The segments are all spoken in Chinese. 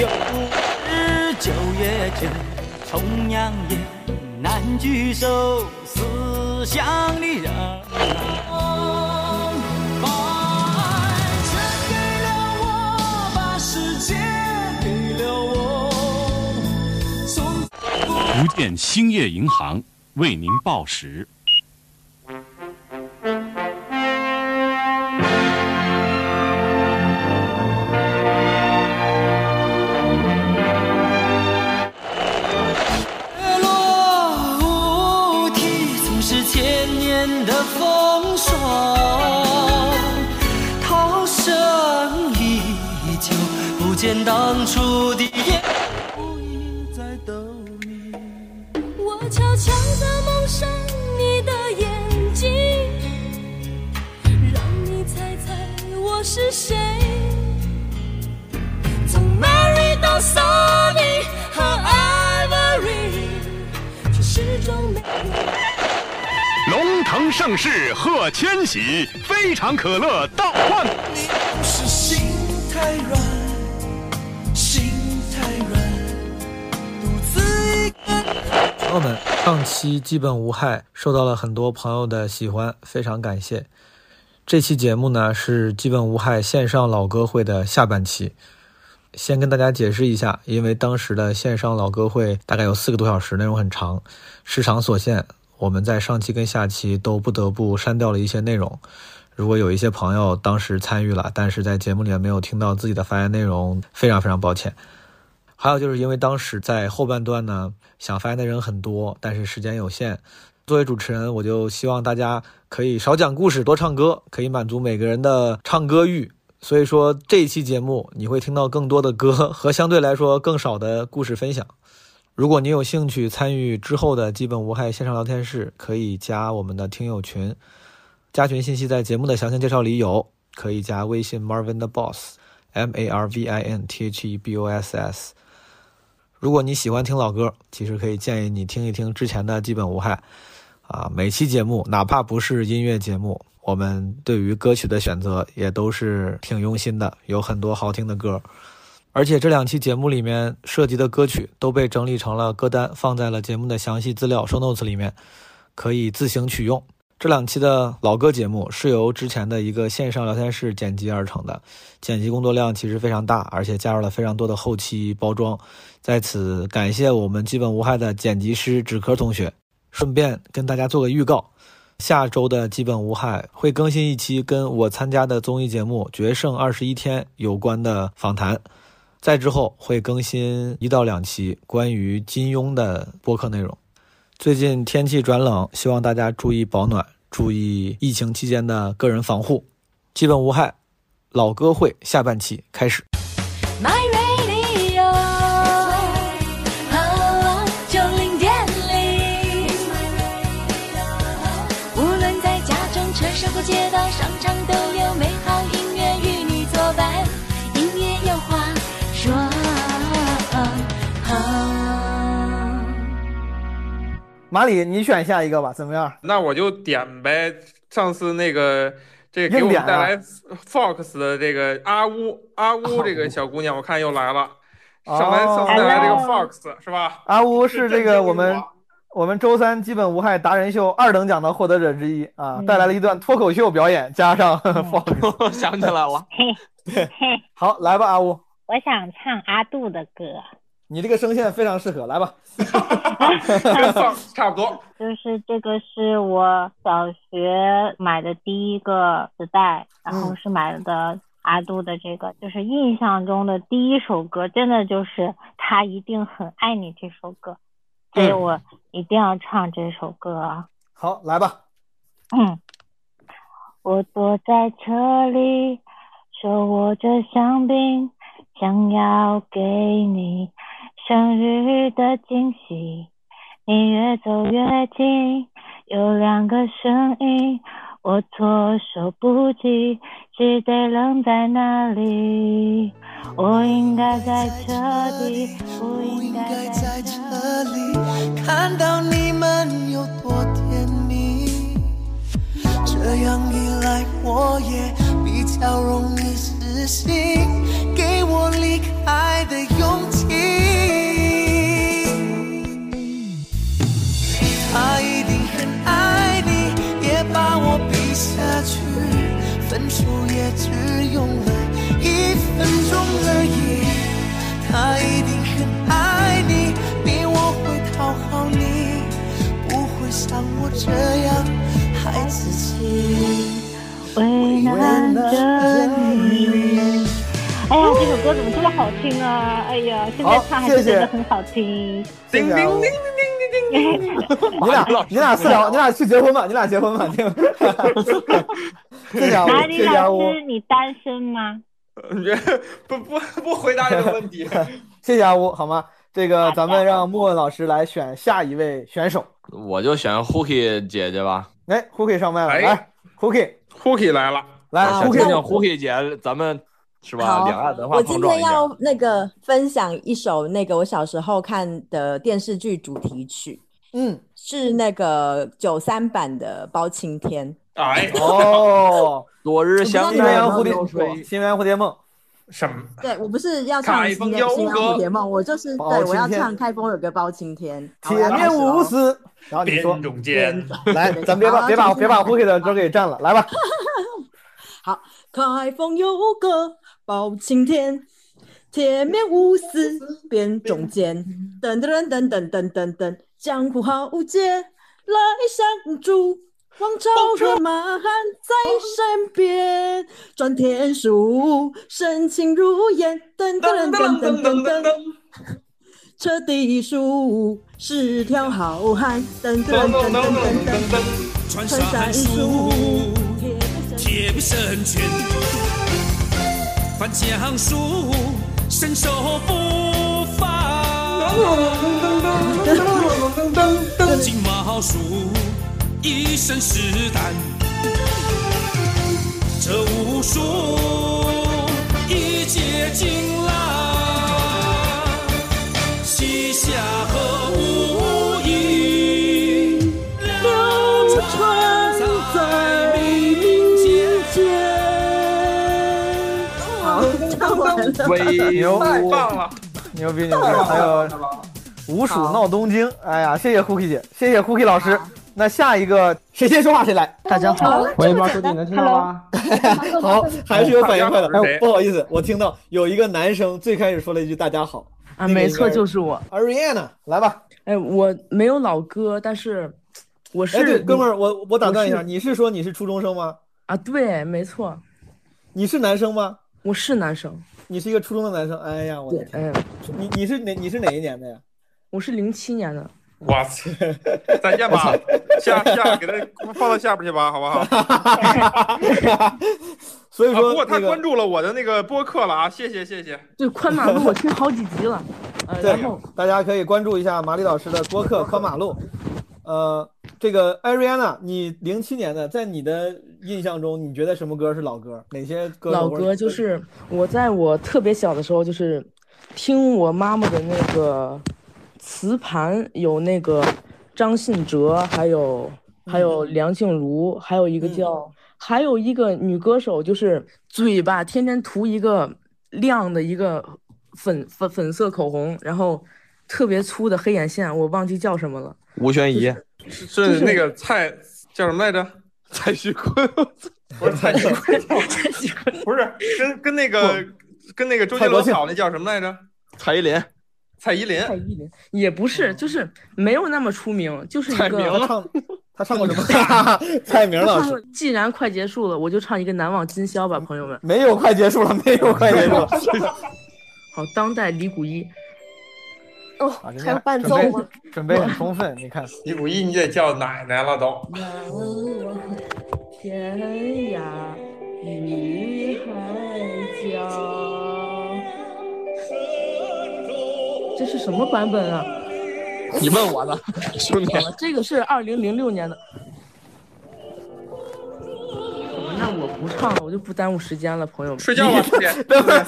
又是九月九，重阳夜，难聚首，思乡的人。福建兴业银行为您报时。龙腾盛世贺千禧，非常可乐倒换。是心太软，心太软，独自一个人。朋友们，上期基本无害受到了很多朋友的喜欢，非常感谢。这期节目呢是基本无害线上老歌会的下半期。先跟大家解释一下，因为当时的线上老歌会大概有四个多小时，内容很长，时长所限，我们在上期跟下期都不得不删掉了一些内容。如果有一些朋友当时参与了，但是在节目里面没有听到自己的发言内容，非常非常抱歉。还有就是因为当时在后半段呢，想发言的人很多，但是时间有限。作为主持人，我就希望大家可以少讲故事，多唱歌，可以满足每个人的唱歌欲。所以说这一期节目你会听到更多的歌和相对来说更少的故事分享。如果你有兴趣参与之后的基本无害线上聊天室，可以加我们的听友群，加群信息在节目的详情介绍里有，可以加微信 Marvin 的 Boss，M A R V I N T H E B O S S。如果你喜欢听老歌，其实可以建议你听一听之前的基本无害。啊，每期节目哪怕不是音乐节目，我们对于歌曲的选择也都是挺用心的，有很多好听的歌。而且这两期节目里面涉及的歌曲都被整理成了歌单，放在了节目的详细资料 show notes 里面，可以自行取用。这两期的老歌节目是由之前的一个线上聊天室剪辑而成的，剪辑工作量其实非常大，而且加入了非常多的后期包装。在此感谢我们基本无害的剪辑师纸壳同学。顺便跟大家做个预告，下周的基本无害会更新一期跟我参加的综艺节目《决胜二十一天》有关的访谈，再之后会更新一到两期关于金庸的播客内容。最近天气转冷，希望大家注意保暖，注意疫情期间的个人防护。基本无害，老歌会下半期开始。马里，你选下一个吧，怎么样？那我就点呗。上次那个这个给我们带来 Fox 的这个阿乌阿乌 这个小姑娘，我看又来了。上来上次带来这个 Fox 是吧？阿乌是这个我们我们周三基本无害达人秀二等奖的获得者之一啊，嗯带来了一段脱口秀表演，加上 Fox。想起来了，好，来吧，阿乌，我想唱阿杜的歌，你这个声线非常适合，来吧。差不多。就是这个是我小学买的第一个磁带，然后是买的阿杜的这个，就是印象中的第一首歌，真的就是他一定很爱你这首歌，所以我一定要唱这首歌啊。好，来吧。嗯，我坐在车里，手握着香槟，想要给你生日的惊喜。你越走越近，有两个声音，我措手不及，只得愣在那里。我应该在这里，不应该在这里。看到你们有多甜蜜，这样一来我也比较容易死心，给我离开的勇气他一定很爱你，也把我比下去，分手也只用了一分钟而已。他一定很爱你，比我会讨好你，不会像我这样害自己。为难的你。哎呀，这首歌怎么这么好听啊！哎呀，现在唱还是觉得很好听。叮叮叮。你俩，你俩私聊，你俩去结婚吧，你俩结婚吧，听。谢谢啊，马里谢谢啊，老我师，你单身吗？不不不回答这个问题。谢谢阿乌，好吗？这个咱们让莫文老师来选下一位选手。我就选 Hooky 姐姐吧。哎，Hooky 上麦了，哎来，Hooky，Hooky 来了，来听听 Hooky 姐，咱们是吧？好两岸文化我今碰撞一下。天要那个分享一首那个我小时候看的电视剧主题曲，嗯，是那个九三版的《包青天》。哎，哦，昨日相新鸳鸯蝴蝶流水，新鸳鸯蝴蝶梦，什么？对我不是要唱开新新蝴蝶梦，我就是包对我要唱开封有个包青天，铁面无私。然后你说边，中间，来，咱别把别把别把 Hooky 的歌给占了，来吧。好，开封有个包青天，铁面无私辨忠奸，噔噔噔噔噔噔噔，江湖豪杰来相助。王朝和马汉在身边，转天书，深情如烟，噔噔噔噔噔噔噔。彻底数是条好汉，噔噔噔噔噔噔，穿穿山术，铁布神拳，翻江术，身手不凡。金毛术，一身是胆。这武术一解金威牛太棒了！牛逼牛逼！还有五鼠闹东京，哎呀，谢谢 Cookie 姐，谢谢 Cookie 老师。那下一个谁先说话谁来。大家好，喂，猫叔你能听到吗？好，还是有反应快的。不好意思，我听到有一个男生最开始说了一句“大家好啊，没错，就是我。”，Ariana，来吧。哎，我没有老哥，但是我是哎，对，哥们儿，我我打断一下，你是说你是初中生吗？啊，对，没错，你是男生吗？我是男生。你是一个初中的男生。哎呀，我的，天，哎，你你是哪你是哪一年的呀？我是零七年的。哇塞！再见吧，下下给他放到下边去吧，好不好？啊，所以说不过他关注了我的那个播客了啊，谢谢谢谢。对，宽马路我听好几集了。呃，对然后，大家可以关注一下马里老师的播客《宽马路》。呃，这个 Ariana，你零七年的，在你的印象中，你觉得什么歌是老歌？哪些歌老歌就是我在我特别小的时候，就是听我妈妈的那个磁盘，有那个张信哲，还有还有梁静茹，还有一个叫，还有一个女歌手，就是嘴巴天天涂一个亮的一个粉粉粉色口红，然后特别粗的黑眼线，我忘记叫什么了。吴宣仪，是是那个蔡叫什么来着？蔡徐坤，不是蔡徐坤 不是跟跟那个跟那个周杰伦好那叫什么来着？蔡依林，蔡依林，蔡依林也不是，就是没有那么出名，就是一个蔡明他唱他唱过什么？蔡明老师既然快结束了，我就唱一个《难忘今宵》吧，朋友们。没有快结束了，没有快结束了。好，当代李谷一。哦，还有家准备伴奏吗？准备很充分，你看。你五一，你得叫奶奶了都。天涯与海角。这是什么版本啊？你问我呢，兄弟。这个是二零零六年的。那我不唱了，我就不耽误时间了，朋友们。睡觉吧，师姐。等会儿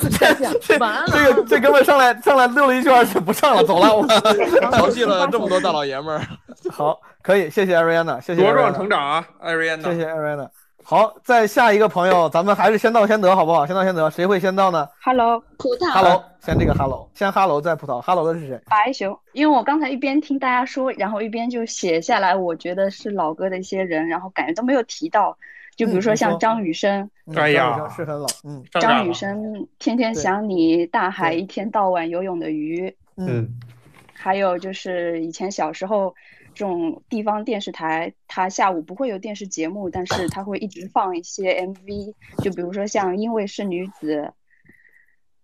这晚安了这个这哥们上来上来溜了一圈，就不唱了，走了。我 调戏了这么多大老爷们儿。好，可以，谢谢 Ariana，谢谢茁壮成长啊，艾瑞安娜。谢谢 Ariana。好，再下一个朋友，咱们还是先到先得，好不好？先到先得，谁会先到呢 Hello，葡萄。？Hello，先这个 Hello，先 Hello 再葡萄。Hello 的是谁？白熊，因为我刚才一边听大家说，然后一边就写下来，我觉得是老哥的一些人，然后感觉都没有提到，就比如说像张雨生，嗯哎呀张雨生是很老，嗯。张雨生天天想你，大海一天到晚游泳的鱼，嗯。还有就是以前小时候这种地方电视台，它下午不会有电视节目，但是它会一直放一些 MV，就比如说像《因为是女子》，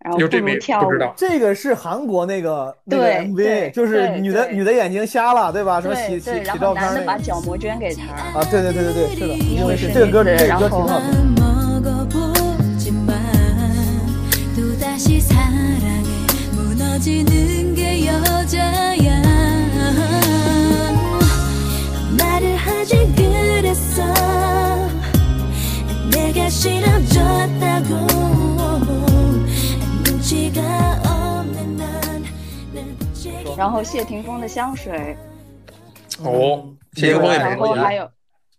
然后不如跳舞，这个是韩国那个那个对 MV，就是女的女的眼睛瞎了，对吧？什么洗洗照片那个把角膜捐给她，啊，对对对对对，是的，因为是是这个歌，这个歌挺好听。然后谢霆锋的香水，哦，谢霆锋也没然后还有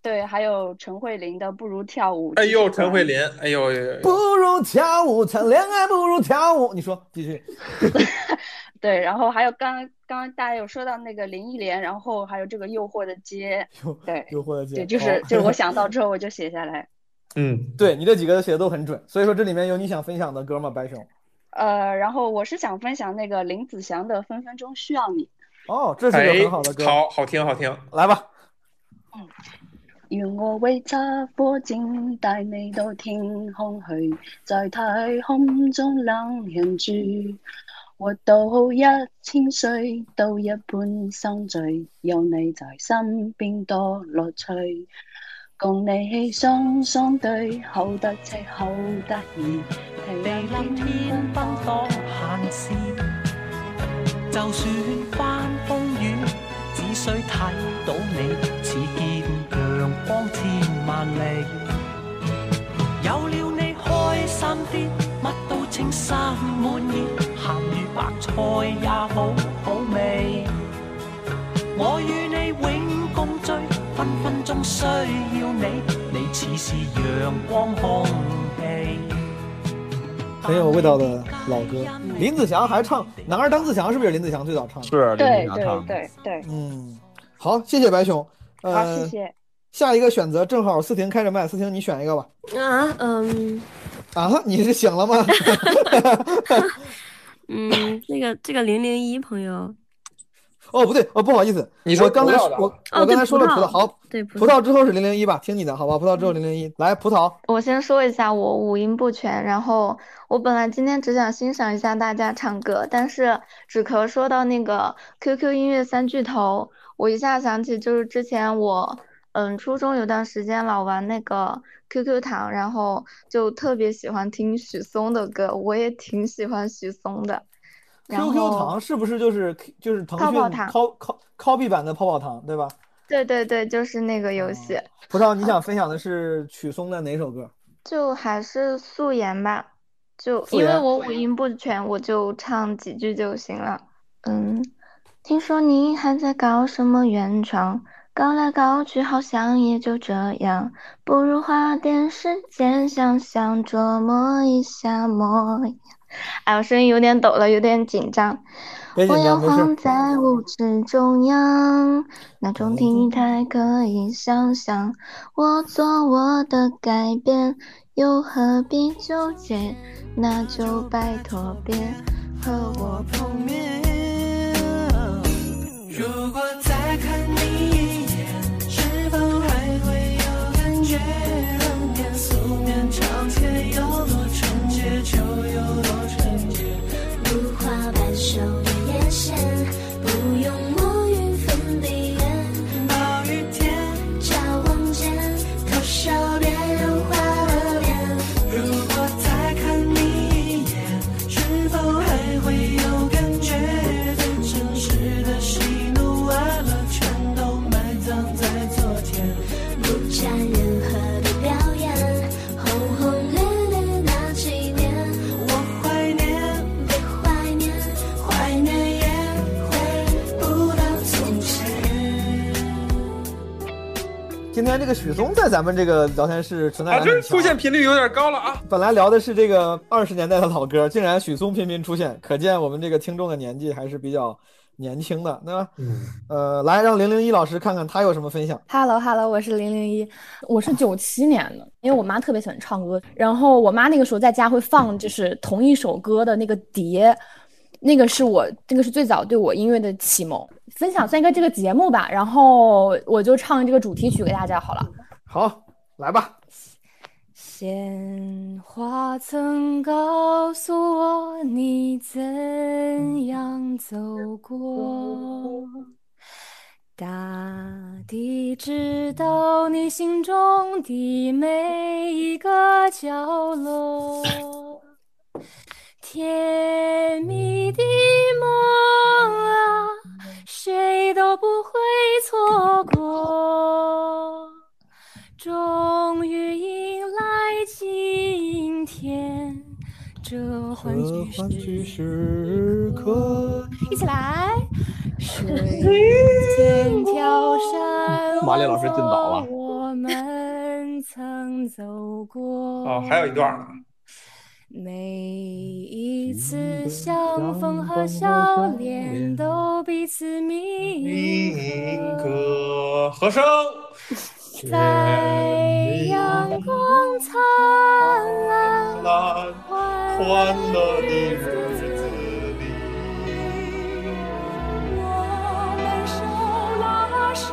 对，还有陈慧琳的《不如跳舞》。哎呦，陈慧琳，哎呦呦呦，不如跳舞，谈恋爱不如跳舞。你说继续。对，然后还有刚刚刚大家有说到那个林忆莲，然后还有这个《诱惑的街 》，对，诱惑的街对，就哦是就是我想到 之后我就写下来。嗯，对你这几个写的都很准，所以说这里面有你想分享的歌吗？白熊？呃，然后我是想分享那个林子祥的《分分钟需要你》。哦，这是个很好的歌。哎好好听好听，来吧。願我會揸火箭帶你到天空去，在太空中冷人住。活到一千歲都一般心醉，有你在身邊多樂趣。共你雙雙對，好得戚好得意，地冧天奔當閒事，就算翻風雨，只需睇到你，似見陽光千萬里。有了你開心啲，乜都称心滿意，鹹魚白菜也好分分鐘需要你，你似是陽光空氣。很有味道的老歌，林子祥还唱《男儿当自强》，是不是林子祥最早唱的？是對對對對，嗯，好，谢谢白熊。呃、好，谢谢。下一个选择正好思婷开着麦，思婷你选一个吧。啊，嗯啊，你是醒了吗？嗯，那个这个零零一朋友，哦，不对，哦，不好意思，你说刚才我哦我刚才说了葡萄，好，对葡葡萄之后是零零一吧，听你的好吧？葡萄之后零零一，来葡萄，我先说一下，我五音不全，然后我本来今天只想欣赏一下大家唱歌，但是纸壳说到那个 QQ 音乐三巨头，我一下想起就是之前我嗯初中有段时间老玩那个 QQ 糖，然后就特别喜欢听许嵩的歌，我也挺喜欢许嵩的。然 QQ 糖是不是就是就是腾讯泡泡糖 cop cop copy 版的泡泡糖，对吧？对对对，就是那个游戏，葡萄，你想分享的是曲松的哪首歌？就还是素颜吧，就因为我五音不全，我就唱几句就行了。嗯，听说你还在搞什么原创，搞来搞去好像也就这样，不如花点时间想想琢磨一下模样。哎，我声音有点抖了，有点紧张。别紧我摇晃。在舞池中央，那种体态可以想象。我做我的改变，又何必纠结？那就拜托别和我碰面。如果再看今天这个许嵩在咱们这个聊天室存在啊，这感很强出现频率有点高了啊！本来聊的是这个二十年代的老歌，竟然许嵩频频出现，可见我们这个听众的年纪还是比较年轻的，对吧？嗯，呃，来让零零一老师看看他有什么分享。Hello Hello，我是零零一，我是九七年的，因为我妈特别喜欢唱歌，然后我妈那个时候在家会放就是同一首歌的那个碟，那个是我那个是最早对我音乐的启蒙。分享算一个这个节目吧，然后我就唱这个主题曲给大家好了。好，来吧。鲜花曾告诉我你怎样走过，大地知道你心中的每一个角落，甜蜜的梦啊，谁都不会错过。终于迎来今天，这欢聚时刻。一起来，水千条山马丽老师进岛了我们曾走过。哦，还有一段呢。每一次相逢和笑脸，都彼此铭刻。和声。在阳光灿烂、欢乐的日子里，我们手拉手，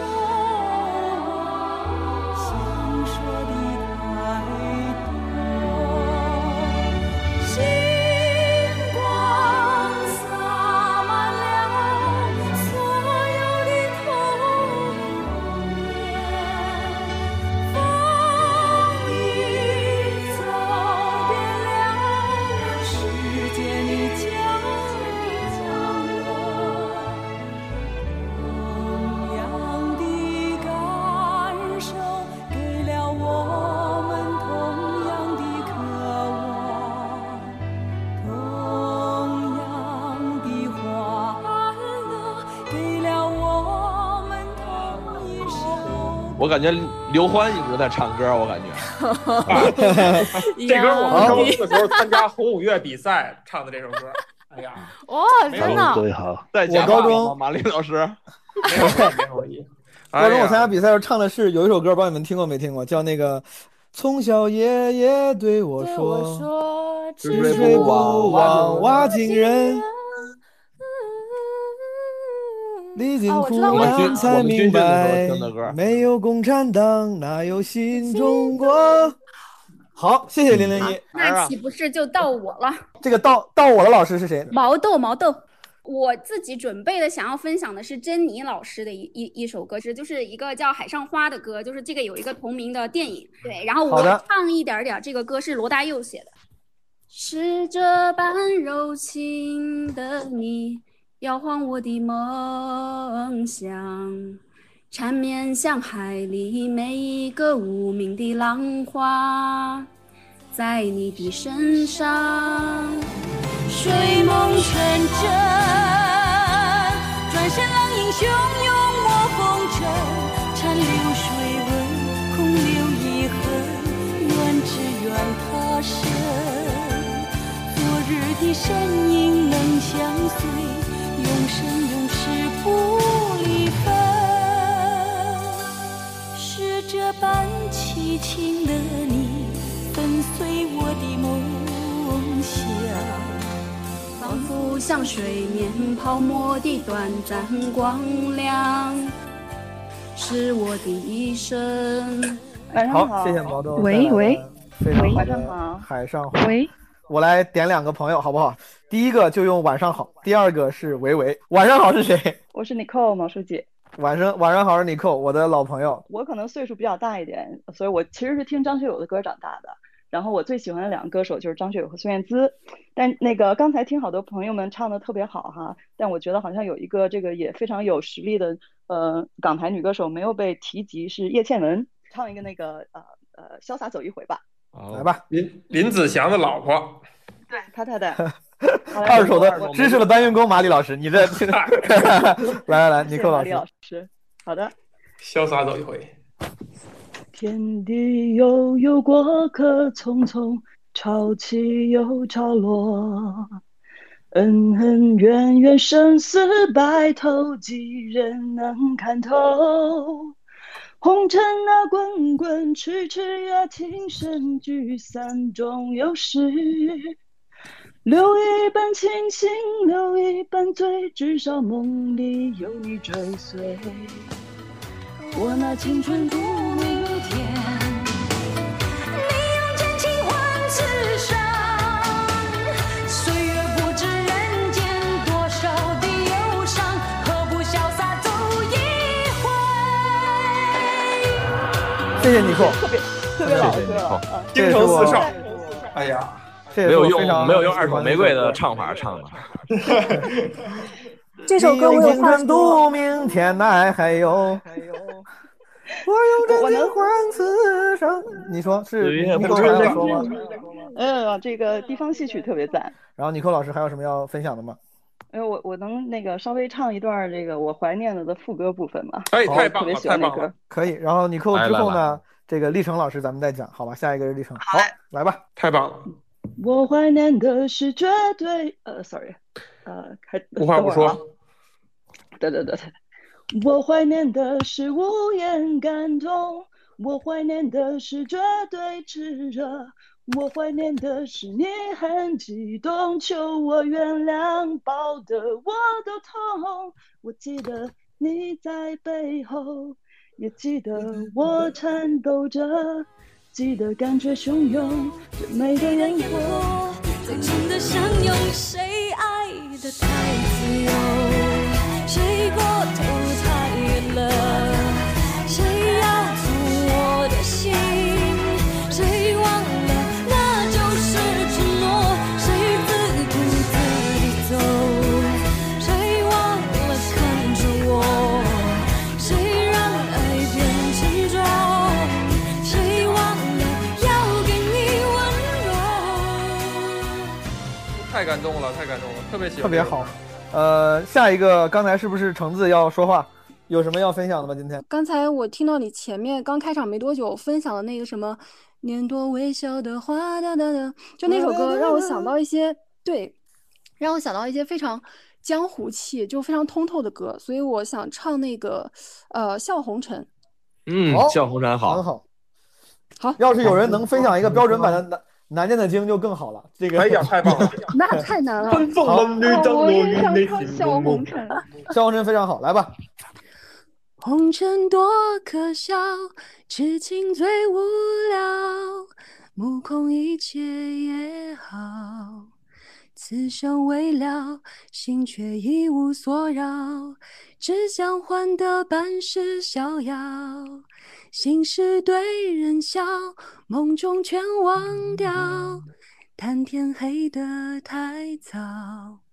感觉刘欢一直在唱歌，我感觉。这歌我们高中的时候参加红五月比赛唱的这首歌。哎呀，哇，真的！对，好。在我高中马丽老师，没有没有问题。高中我参加比赛时候唱的是有一首歌，不知道你们听过没听过，叫那个。从小爷爷对我说：“吃水不忘挖井人。”历经苦难才明白，没有共产党，哪有新中国？好，谢谢零零一。那岂不是就到我了？这个到到我的老师是谁？毛豆，毛豆。我自己准备的，想要分享的是珍妮老师的一一一首歌，是就是一个叫《海上花》的歌，就是这个有一个同名的电影。对，然后我唱一点点，这个歌是罗大佑写的。是这般柔情的你，摇晃我的梦想，缠绵像海里每一个无名的浪花，在你的身上。睡梦成真，转身浪影汹涌泡沫的短暂光亮，是我的一生。晚上好，谢谢毛豆。喂喂，非常好晚上好。海上花。喂，我来点两个朋友好不好？第一个就用晚上好，第二个是维维。晚上好是谁？我是 Nicole 毛书记。晚上晚上好是 Nicole，我的老朋友。我可能岁数比较大一点，所以我其实是听张学友的歌长大的。然后我最喜欢的两个歌手就是张学友和孙燕姿，但那个刚才听好多朋友们唱的特别好哈，但我觉得好像有一个这个也非常有实力的呃港台女歌手没有被提及，是叶倩文，唱一个那个呃呃潇洒走一回吧，来吧，林林子祥的老婆，对他太太，二手的知识的搬运工马里老师，你这来 来 来，尼克老师，老师，好的，潇洒走一回。天地悠悠，过客匆匆，潮起又潮落。恩恩怨怨，生死白头，几人能看透？红尘啊，滚滚痴痴啊，情深聚散终有时。留一半清醒，留一半醉，至少梦里有你追随。我那青春不明天，你用真情换此生。岁月不知人间多少的忧伤，何不潇洒走一回？谢谢尼克，特别特别老歌谢谢尼克啊，京城四少，哎呀，没有用没有用二手玫瑰的一首歌唱法唱的。这首歌我有你用青话说。春度明天，来还有。我用真情换此生。你说是岁月尼克还不知要说吗？嗯，这个地方戏曲特别赞。然后尼克老师还有什么要分享的吗？哎，我我能那个稍微唱一段这个我怀念了的副歌部分吗？哎，我特别太棒了，喜欢那歌太棒了。！可以。然后尼克来来之后呢，这个历程老师咱们再讲，好吧？下一个是历程。好，来吧。太棒了，我怀念的是绝对，呃，sorry，呃，开，无话不说。对对对对，我怀念的是无言感动，我怀念的是绝对炽热，我怀念的是你很激动，求我原谅，抱得我都痛。我记得你在背后，也记得我颤抖着，记得感觉汹涌，最美的烟火。最真的相拥，谁爱的太自由，谁过头了，谁要走我的心，谁忘了那就是承诺，谁自顾自地走，谁忘了看着我，谁让爱变沉重，谁忘了要给你温柔。太感动了，太感动了，特别喜欢，特别好。。呃，下一个刚才是不是橙子要说话？有什么要分享的吗？今天刚才我听到你前面刚开场没多久分享的那个什么“年多微笑的花”哒哒哒，就那首歌让我想到一些对，让我想到一些非常江湖气，就非常通透的歌，所以我想唱那个呃《笑红尘》。嗯好，笑红尘好，很好。好，要是有人能分享一个标准版的难难念的经就更好了。这个哎呀，太棒了！那太难了。春风冷绿灯，落雨内心笑蒙蒙。红尘，笑红尘非常好，来吧。红尘多可笑，痴情最无聊，目空一切也好。此生未了，心却一无所扰，只想换得半世逍遥。心事对人笑，梦中全忘掉，谈天黑得太早。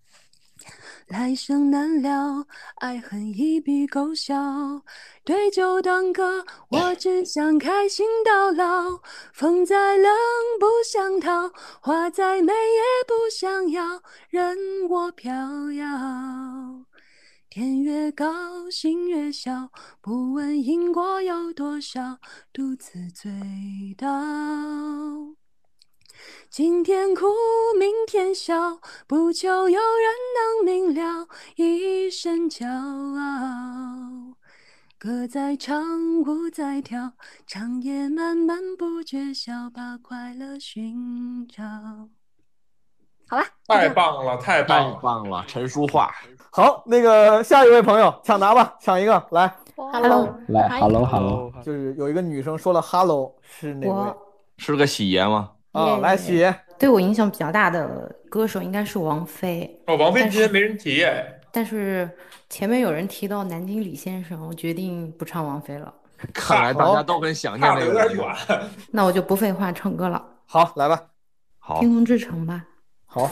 来生难料，爱恨一笔勾销。对酒当歌，我 只想开心到老。风再冷不想逃，花再美也不想要，任我飘摇。天越高，心越小，不问因果有多少，独自醉倒。今天哭，明天笑，不求有人能明了，一身骄傲。歌在唱，舞在跳，长夜漫漫不觉晓，把快乐寻找。好了，太棒了，太棒！棒了，陈淑桦。好，那个下一位朋友抢答吧，抢一个来。Hello，来，hello hello，就是有一个女生说了 “hello”，是哪位？是个喜爷吗？啊，来喜，对我影响比较大的歌手应该是王菲，哦，王菲但今天没人提哎，但是前面有人提到南京李先生，我决定不唱王菲了。看来大家都很想念差的有那个人。点远。那我就不废话，唱歌了，好，来吧。好天，空之城》吧。好，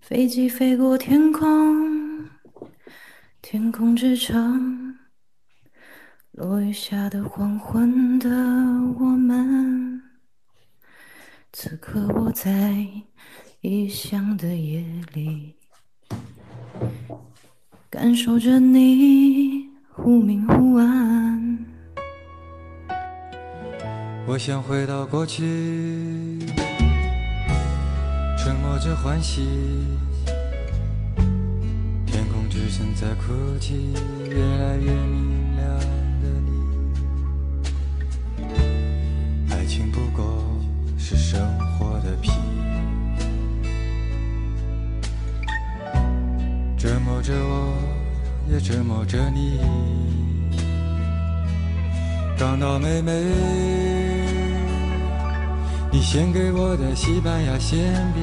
飞机飞过天空，天空之城，落雨下的黄昏的我们，此刻我在异乡的夜里，感受着你忽明忽暗。我想回到过去，沉默着欢喜，身在哭泣，越来越明是生活的皮，折磨着我，也折磨着你。港岛妹妹，你献给我的西班牙馅饼，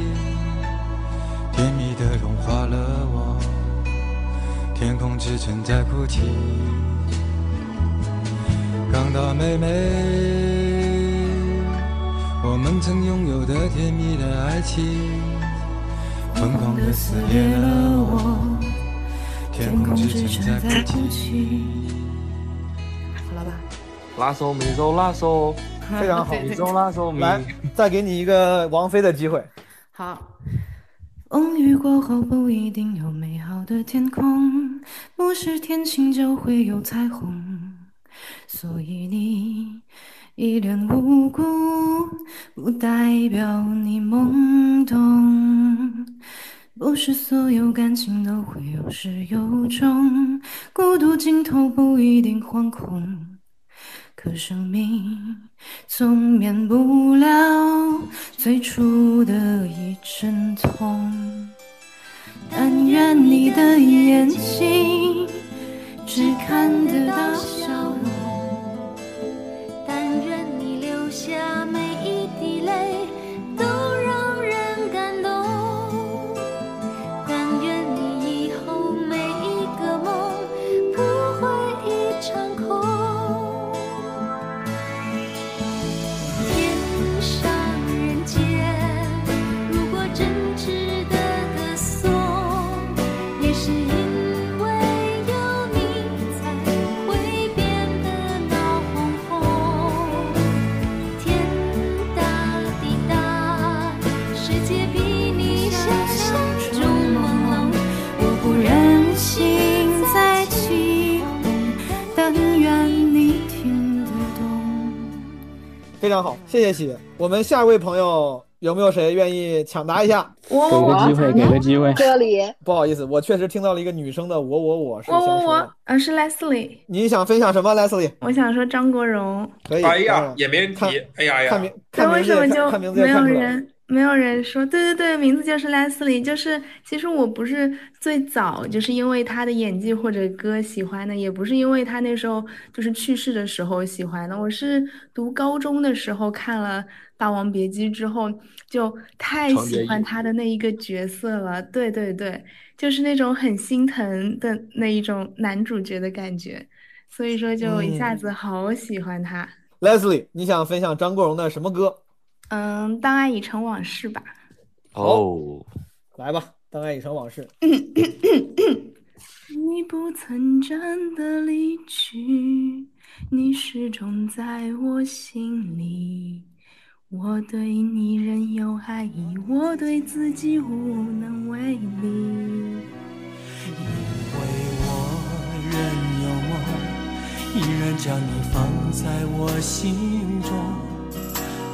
甜蜜的融化了我。天空之城在哭泣，港岛妹妹，我们曾拥有的甜蜜的爱情，疯狂的撕裂了我。天空之城在哭泣。好了吧？拉手米手拉手，非常好，米手拉手米。来，再给你一个王菲的机会。好。风雨过后不一定有美好的天空，不是天晴就会有彩虹，所以你一脸无辜，不代表你懵懂。不是所有感情都会有始有终，孤独尽头不一定惶恐。可生命总免不了最初的一阵痛。但愿你的眼睛只看得到笑容，非常好，谢谢喜。我们下一位朋友有没有谁愿意抢答一下？给个机会，给个机会。这里不好意思，我确实听到了一个女生的我我我是哦我我我，呃，是 Leslie，你想分享什么，Leslie？我想说张国荣。可以。哎呀嗯，也没人提。哎呀呀，看名看名字什么就看看名字没有。人没有人说？对对对，名字就是 Leslie，就是其实我不是最早就是因为他的演技或者歌喜欢的，也不是因为他那时候就是去世的时候喜欢的，我是读高中的时候看了《霸王别姬》之后，就太喜欢他的那一个角色了。对对对，就是那种很心疼的那一种男主角的感觉，所以说就一下嗯子好喜欢他。Leslie，你想分享张国荣的什么歌？嗯，当爱已成往事吧。哦，来吧，《当爱已成往事》。你不曾真的离去，你始终在我心里。我对你仍有爱意，我对自己无能为力。因为我仍有梦，依然将你放在我心中，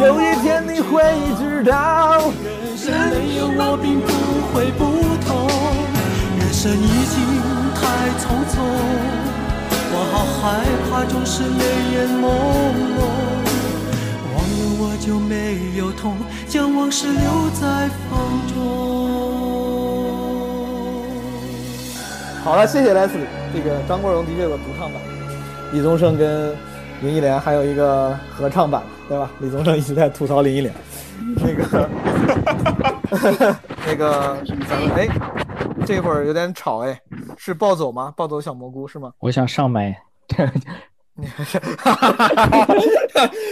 有。一天你会知道，人生没有我并不会不同，人生已经太匆匆，我好害怕总是泪眼朦胧。忘了我就没有痛，将往事留在风中。好了，谢谢 Leslie。这个张国荣的确有个独唱版，李宗盛跟林忆莲还有一个合唱版，对吧？李宗盛一直在吐槽林忆莲。那个，那个，咱们哎，这会儿有点吵哎，是暴走吗？暴走小蘑菇是吗？我想上麦。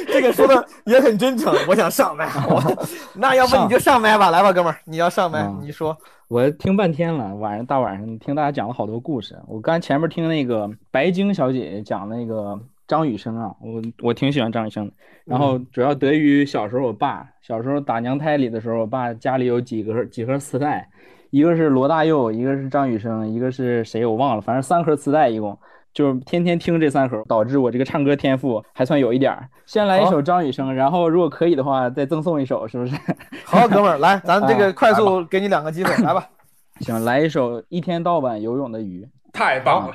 这个说的也很真诚，我想上麦。我 那要不你就上麦吧，来吧，哥们儿，你要上麦，你说。我听半天了，晚上大晚上听大家讲了好多故事。我刚前面听那个白晶小姐姐讲那个张雨生啊，我我挺喜欢张雨生的。然后主要得益于小时候我爸小时候打娘胎里的时候，我爸家里有几个几盒磁带，一个是罗大佑，一个是张雨生，一个是谁我忘了，反正三盒磁带一共。就是天天听这三盒，导致我这个唱歌天赋还算有一点儿。先来一首张雨生，然后如果可以的话，再赠送一首，是不是？好，哥们儿，来，咱这个快速给你两个机会，来吧。行，来一首《一天到晚游泳的鱼》，太棒了。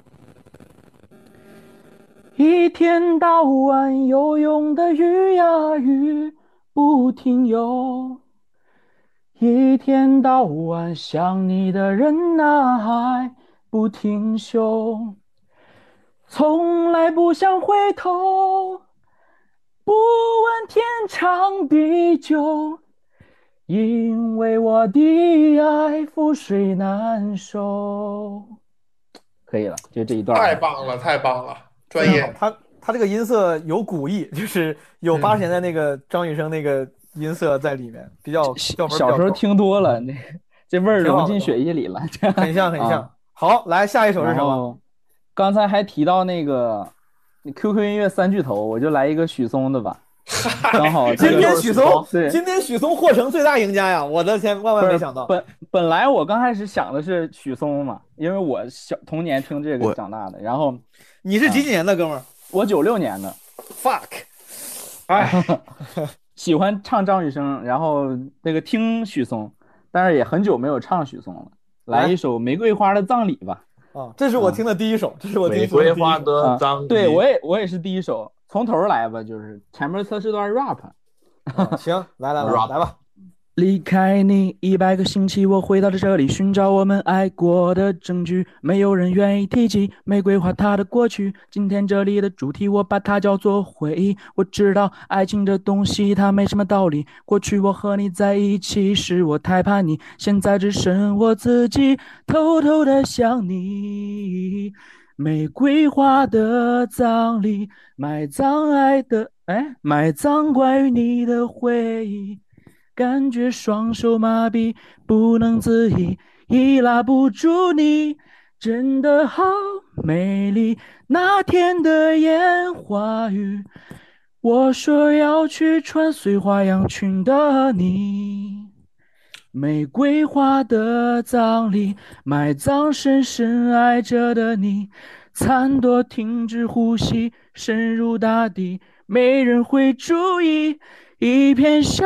一天到晚游泳的鱼呀鱼不停游，一天到晚想你的人呐还不停休。从来不想回头，不问天长地久，因为我的爱覆水难收。可以了，就这一段。太棒了，太棒了，专业。他他这个音色有古意，就是有八十年代那个张雨生那个音色在里面，比较小小时候听多了，那这味儿融进血液里了，很像很像。好，来下一首是什么？刚才还提到那个 QQ 音乐三巨头，我就来一个许嵩的吧，刚好今天许嵩，今天许嵩获成最大赢家呀！我的天，万万没想到。本本来我刚开始想的是许嵩嘛，因为我小童年听这个长大的。然后你是几几年的哥们儿？我九六年的。Fuck，哎，喜欢唱张雨生，然后那个听许嵩，但是也很久没有唱许嵩了。来一首《玫瑰花的葬礼》吧。啊，这是我听的第一首，这是我玫瑰花的葬礼。对我也我也是第一首，从头来吧，就是前面测试段 rap。行，来来来 来吧。离开你一百个星期，我回到了这里，寻找我们爱过的证据。没有人愿意提起玫瑰花它的过去。今天这里的主题，我把它叫做回忆。我知道爱情这东西它没什么道理。过去我和你在一起时，我太叛逆，现在只剩我自己，偷偷的想你。玫瑰花的葬礼，埋葬爱的，哎，埋葬关于你的回忆。感觉双手麻痹，不能自已，已拉不住你，真的好美丽。那天的烟花雨，我说要去穿碎花洋裙的你。玫瑰花的葬礼，埋葬深深爱着的你，残朵停止呼吸，深入大地，没人会注意。一片小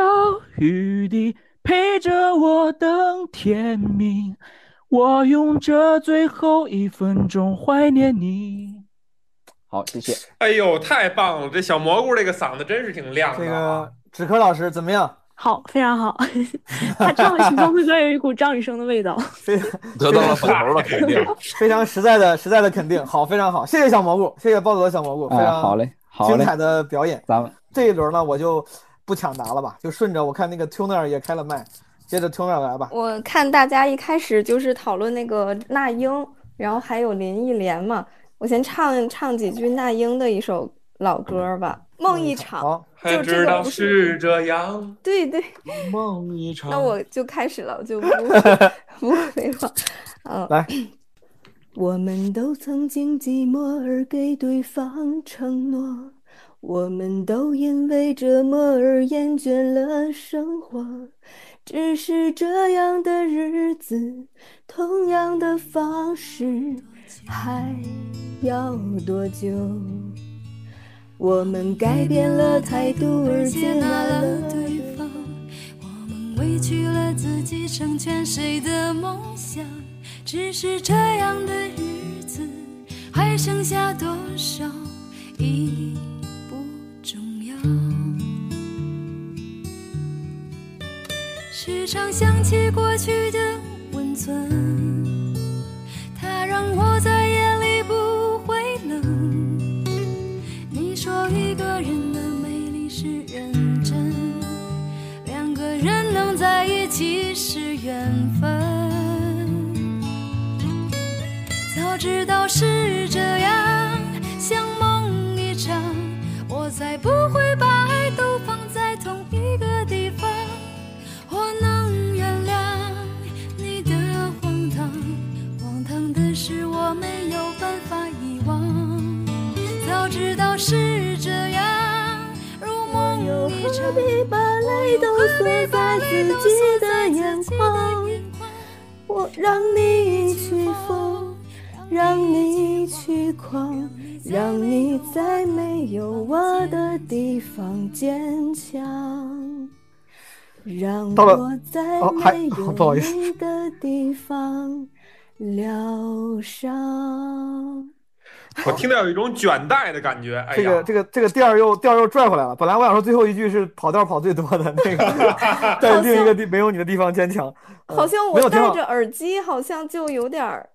雨滴陪着我等天明，我用这最后一分钟怀念你。好，谢谢。哎呦，太棒了！这小蘑菇这个嗓子真是挺亮的。这个纸科老师怎么样？好，非常好。他唱的许嵩的歌有一股张雨生的味道。非 得到了粉头的肯定，非常实在的实在的肯定。好，非常好，谢谢小蘑菇，谢谢暴走的小蘑菇，非常好嘞，好精彩的表演。咱们这一轮呢，我就。不抢答了吧，就顺着我看那个 Tuner 也开了麦，接着 Tuner 来吧。我看大家一开始就是讨论那个那英，然后还有林忆莲嘛，我先唱唱几句那英的一首老歌吧，《梦一场》。就知道是这样。对对，梦一 场。那我就开始了，我就不 不废话。嗯，来。我们都曾经寂寞而给对方承诺。我们都因为折磨而厌倦了生活，只是这样的日子，同样的方式，还要多久？我们改变了态度，而接纳了对方。我们委屈了自己，成全谁的梦想？只是这样的日子，还剩下多少？已不重要。时常想起过。自己的眼眶？我让你去疯，让你去狂，让你在没有我的地方坚强，让我在没有你的地方疗伤。我听到有一种卷带的感觉。哎这个，这个这个调儿又调儿又拽回来了。本来我想说最后一句是跑调跑最多的那个，在另一个地没有你的地方坚强。嗯好像我戴着耳机，好像就有点儿，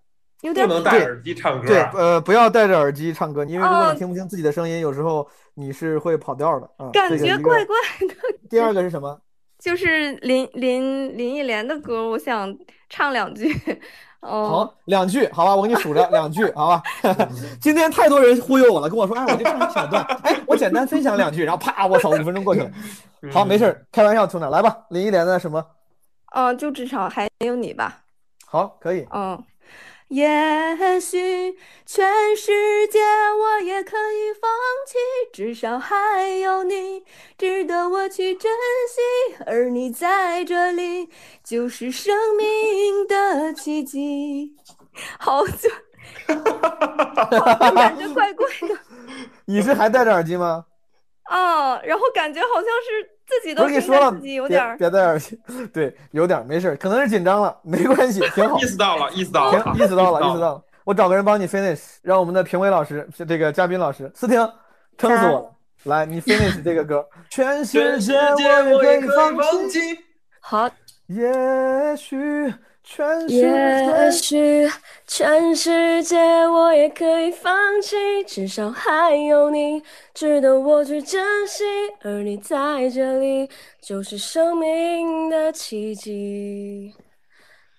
有点儿能戴耳机唱歌。对，呃，不要戴着耳机唱歌，因为如果啊你听不清自己的声音，有时候你是会跑调的啊。感觉怪怪的。第二个是什么？就是林林林忆莲的歌，我想唱两句。哦，好，两句，好吧，我给你数着两句，好吧。今天太多人忽悠我了，跟我说，哎，我就唱一小段，哎，我简单分享两句，然后啪，我操，五分钟过去了。好，没事儿，开玩笑，从哪来吧？林忆莲的什么？哦，就至少还有你吧。好，可以。嗯，也许全世界我也可以放弃，至少还有你值得我去珍惜，而你在这里就是生命的奇迹。好久，感觉怪怪的。你是还戴着耳机吗？啊，然后感觉好像是自己都跟你说了，自己有别点别戴耳机，对，有点没事儿，可能是紧张了，没关系，挺好。意识到了，意识到了，行，意识到了，意识到了。我找个人帮你 finish，让我们的评委老师，这个嘉宾老师思婷，撑死我了。来，你 finish 这个歌。全世界我也可以放弃，好，也许全世界。也许全世界我也可以放弃，至少还有你值得我去珍惜，而你在这里就是生命的奇迹。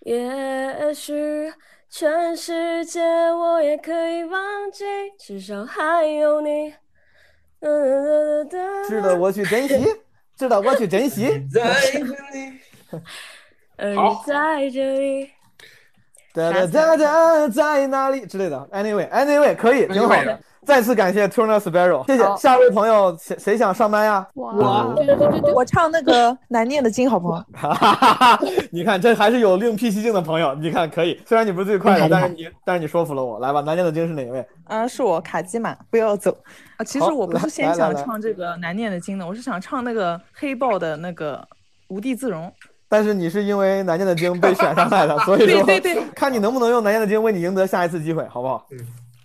也许全世界我也可以忘记，至少还有你。值得我去珍惜，值得我去珍惜。而你好在这里。哒哒哒哒，在哪里之类的。Anyway，Anyway，可以，挺好的。再次感谢 Turner Sparrow，谢谢。下一位朋友谁谁想上麦呀？我我唱那个难念的经好不好？哈哈哈！你看，这还是有另辟蹊径的朋友。你看，可以。虽然你不是最快的，但是你但是你说服了我。来吧，难念的经是哪一位？啊，是我卡基玛，不要走啊！其实我不是来先想唱这个难念的经的，我是想唱那个黑豹的那个无地自容。但是你是因为难念的经被选上来的，所以说对对对。看你能不能用难念的经为你赢得下一次机会，好不好？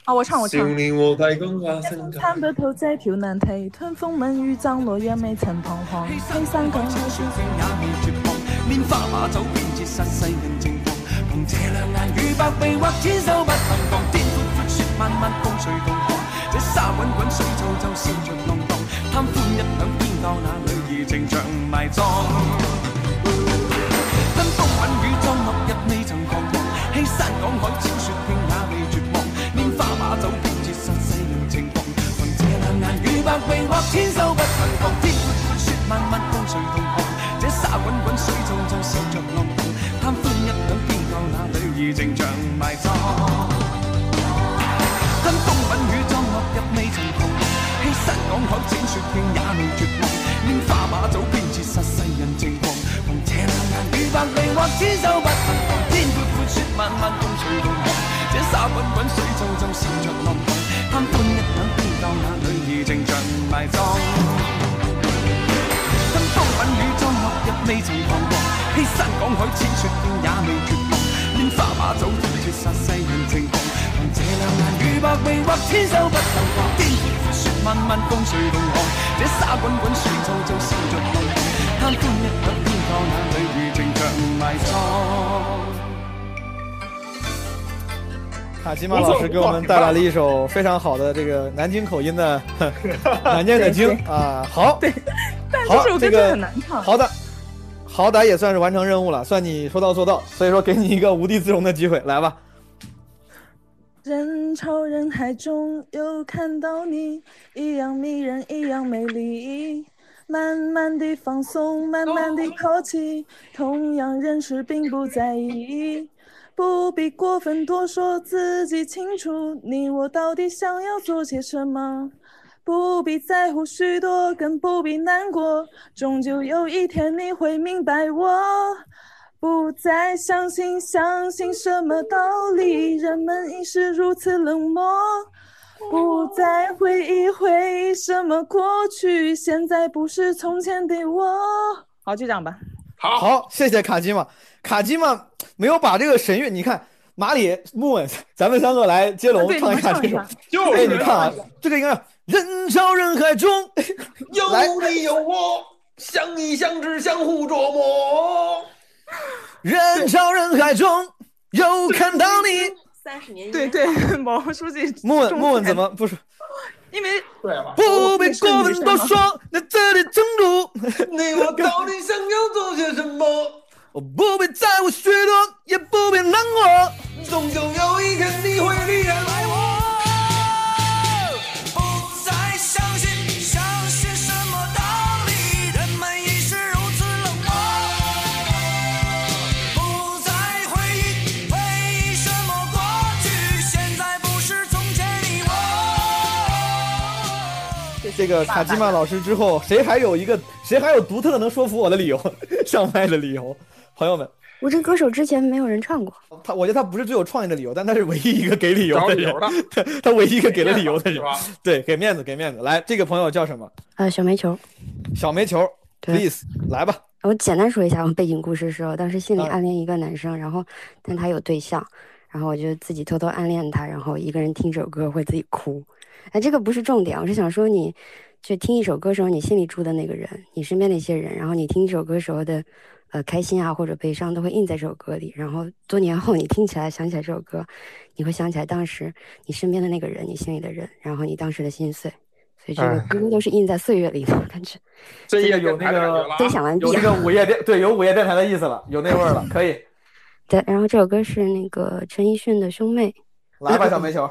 啊，我唱我唱。少年和提供話聲參得到這條難題，吞風吻雨爭落也未曾彷徨。黑山港海雪也未絕望，拈花把酒偏折殺世人情狂，憑這兩眼與百臂或千手不能防，天闊闊雪漫漫同航，這沙滾滾水皺皺笑着浪蕩，貪歡一晌偏教那女兒情長埋葬。山港海千雪听也未绝望，拈花把酒偏折殺世人情狂，凭这两眼与百臂或千手不能防，天阔阔雪漫漫共谁同航，这沙滚滚水皺皺笑着浪荡。贪欢一晌偏教那女兒情长埋葬。跟风吻雨裝落日未曾彷徨，欺山趕海淺雪拼也未绝望，拈花把酒偏折殺世人情狂，凭这两眼与百臂或千手不能防，天闊闊雪漫漫風隨同航，這沙滾滾水皱皱笑着浪蕩，貪歡一晌偏教那女兒情長埋葬。跟風吻雨裝落日未曾彷徨，欺山趕海千雪拼也未絕望，拈花把酒偏折殺世人情狂，憑這兩眼與百臂或千手不能防，天闊闊雪漫漫風隨同航，這沙滾滾水皺皺笑着浪蕩，貪歡一晌偏教那女兒情埋藏。卡基玛老师给我们带来了一首非常好的这个南京口音的《难念的经》啊，好，对，好，这首歌很难唱好的，好歹也算是完成任务了，算你说到做到，所以说给你一个无地自容的机会，来吧。人潮人海中又看到你，一样迷人，一样美丽。慢慢地放松，慢慢地抛弃，同样认识并不在意。不必过分多说，自己清楚你我到底想要做些什么。不必在乎许多，更不必难过，终究有一天你会明白我。不再相信，相信什么道理？人们已是如此冷漠。不再回忆，回忆什么过去？现在不是从前的我。好，就这样吧。好，好，谢谢卡基玛。卡基嘛没有把这个神韵，你看马里木稳，咱们三个来接龙唱一下这首就是你看啊，这个应该是人潮人海中，有你有我，相依相知，相互琢磨。人潮人海中又看到你。三十年对对，毛书记。木稳木稳怎么不是？因为对吧？不必过分多说，在这里争夺。你我到底想要做些什么？我不必在乎许多，也不必难过。终究有一天你会离开我。不再相信，相信什么道理？人们已是如此冷漠。不再回忆，回忆什么过去？现在不是从前的我。这个卡基曼老师之后，谁还有一个谁还有独特的能说服我的理由？上麦的理由，朋友们，我这歌手之前没有人唱过，他我觉得他不是最有创意的理由，但他是唯一一个给理由的理由的，他 他唯一一个给了理由的人 是吧，对，给面子给面子。来，这个朋友叫什么？呃，小煤球。小煤球，please 来吧。我简单说一下我背景故事是，我当时心里嗯暗恋一个男生，然后但他有对象，然后我就自己偷偷暗恋他，然后一个人听这首歌会自己哭。哎，这个不是重点，我是想说你，就听一首歌时候你心里住的那个人，你身边的一些人，然后你听一首歌时候的，呃，开心啊或者悲伤都会印在这首歌里，然后多年后你听起来想起来这首歌，你会想起来当时你身边的那个人，你心里的人，然后你当时的心碎。所以这个哎歌都是印在岁月里的感觉。这个有那个分享完毕有那个午夜电对有午夜电台的意思了，有那味儿了，可以 对，然后这首歌是那个陈奕迅的《兄妹》。来吧，小煤球。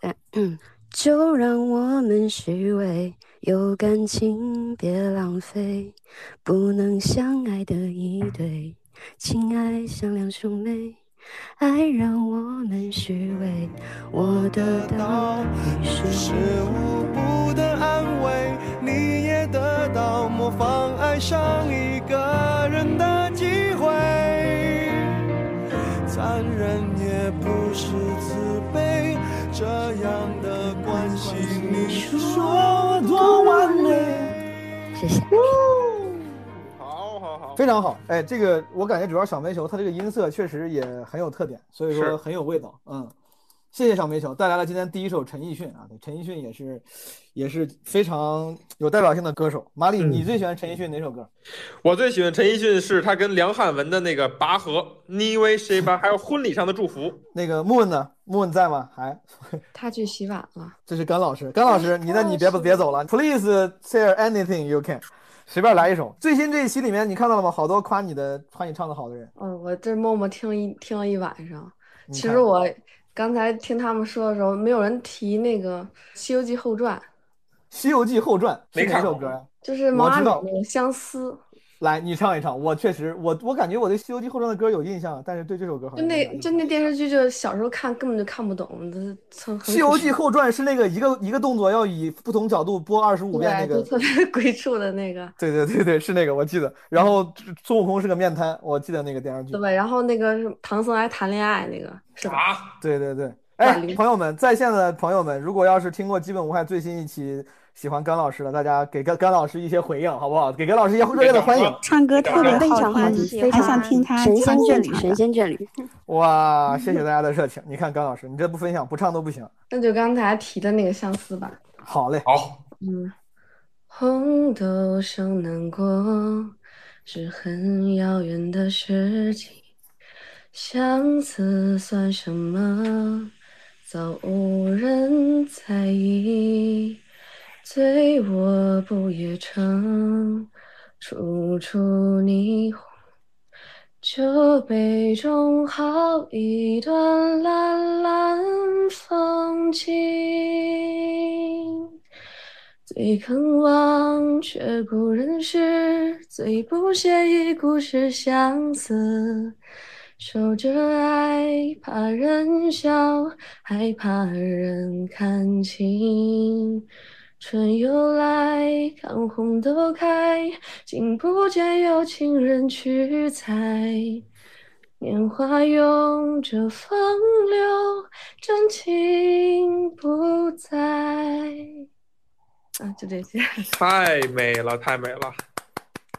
对，嗯，就让我们虚伪，有感情别浪费，不能相爱的一对，情爱像两兄妹。爱让我们虚伪，我得到你是是无补的安慰，你也得到模仿爱上一个人的机会。残忍也不是慈悲，这样说多完美？谢谢。好好好，非常好，哎，这个我感觉主要小煤球它这个音色确实也很有特点，所以说很有味道。嗯，谢谢小煤球带来了今天第一首陈奕迅啊，对，陈奕迅也是也是非常有代表性的歌手。马里，你最喜欢陈奕迅哪首歌？我最喜欢陈奕迅是他跟梁汉文的那个《拔河》，你以为谁吧？还有婚礼上的祝福。那个 moon 呢？？moon 在吗？还？他去洗碗了。这是甘老师，甘老师，你的你别别走了，Please say anything you can，随便来一首。最新这一期里面你看到了吗？好多夸你的夸你唱的好的人。嗯，我这默默听一听了一晚上。其实我刚才听他们说的时候，没有人提那个《西游记后传》，《西游记后传》没看过。歌？就是毛阿敏那个《相思》，来，你唱一唱。我确实，我我感觉我对《西游记后传》的歌有印象，但是对这首歌好像就那就那电视剧，就小时候看根本就看不懂，西游记后传》是那个一个一个动作要以不同角度播二十五遍那对，个就。特别 鬼畜的那个，对对对对，是那个我记得。然后孙悟空是个面瘫，我记得那个电视剧对。吧？然后那个是唐僧还谈恋爱那个，是吧？对对对，哎，朋友们，在线的朋友们，如果要是听过《基本无害》最新一期，喜欢甘老师的，大家给甘甘老师一些回应，好不好？给甘老师一些热烈的欢迎。唱歌特别非好常好听，喜，非常想听他神仙眷侣，神。仙眷侣。哇，谢谢大家的热情。你看甘老师，你这不分享不唱都不行。那就刚才提的那个相思吧。好嘞，好，嗯，红豆生南国，是很遥远的事情。相思算什么？早无人在意。醉卧不夜城，处处霓虹。酒杯中好一段蓝蓝风景。最肯忘却古人诗，最不屑一顾是相思。守着爱，怕人笑，还怕人看清。春又来，看红豆开，竟不见有情人去采。年华拥着风流，真情不在。啊，就这些。太美了，太美了。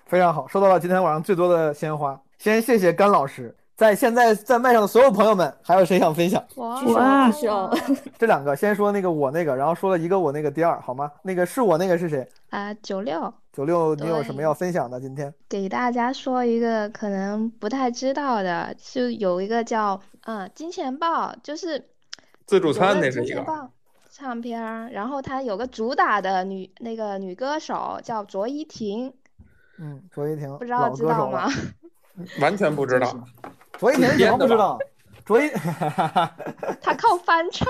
非常好，收到了今天晚上最多的鲜花。先谢谢甘老师，在现在在麦上的所有朋友们，还有谁想分享？哇哇！这两个，先说那个我那个，然后说了一个我那个第二，好吗？那个是我那个是谁？啊，九六九六，你有什么要分享的？今天给大家说一个可能不太知道的，就有一个叫嗯金钱豹，就是自助餐有那是一个，唱片儿，然后它有个主打的女那个女歌手叫卓依婷，嗯，卓依婷，不知道知道吗？完全不知道。卓依婷怎么不知道？卓依，她靠翻唱，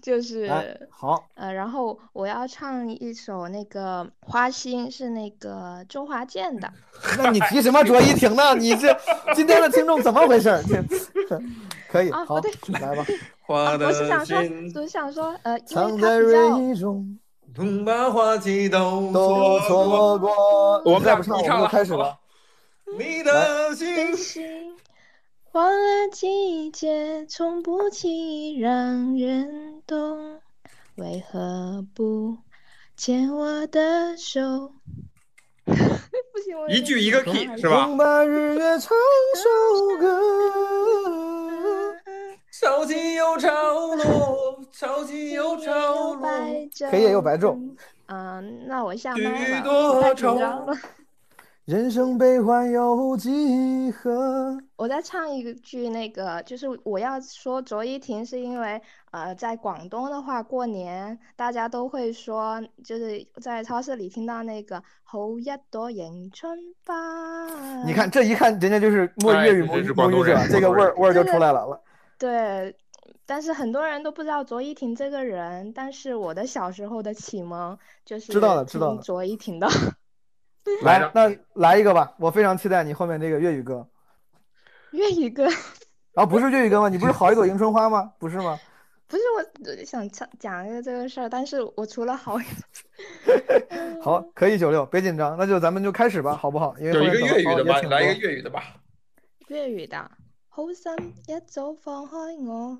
就是哎好，呃，然后我要唱一首那个《花心》，是那个周华健的。那你提什么卓依婷呢？你这今天的听众怎么回事？这可以，好对，来吧。花我是想说，我是想说，呃，因藏为在蕊中，总把花期都都错过。我们俩再不唱，我们就开始吧。你的心心换了季节，从不轻易让人懂。为何不牵我的手？不行，我一句一个 key 是吧？把日月唱首 歌。潮起又潮落，潮起又潮落。黑夜又白昼，嗯，那我下雨麦了，太紧张了。人生悲欢有几何？我再唱一句那个，就是我要说卓依婷，是因为呃，在广东的话，过年大家都会说，就是在超市里听到那个“好一朵迎春花”。你看，这一看，人家就是摸哎粤语母这是母语者广东人，这个味儿味儿就出来了了。对，但是很多人都不知道卓依婷这个人，但是我的小时候的启蒙就是知道了知道了卓依婷的。来，那来一个吧，我非常期待你后面这个粤语歌。粤语歌 啊，不是粤语歌吗？你不是好一朵迎春花吗？不是吗？不是我想讲讲一个这个事儿，但是我除了好 好，可以九六，别紧张，那就咱们就开始吧，好不好？因为有一个粤语的吧，来一个粤语的吧。粤语的，好心一早放开我，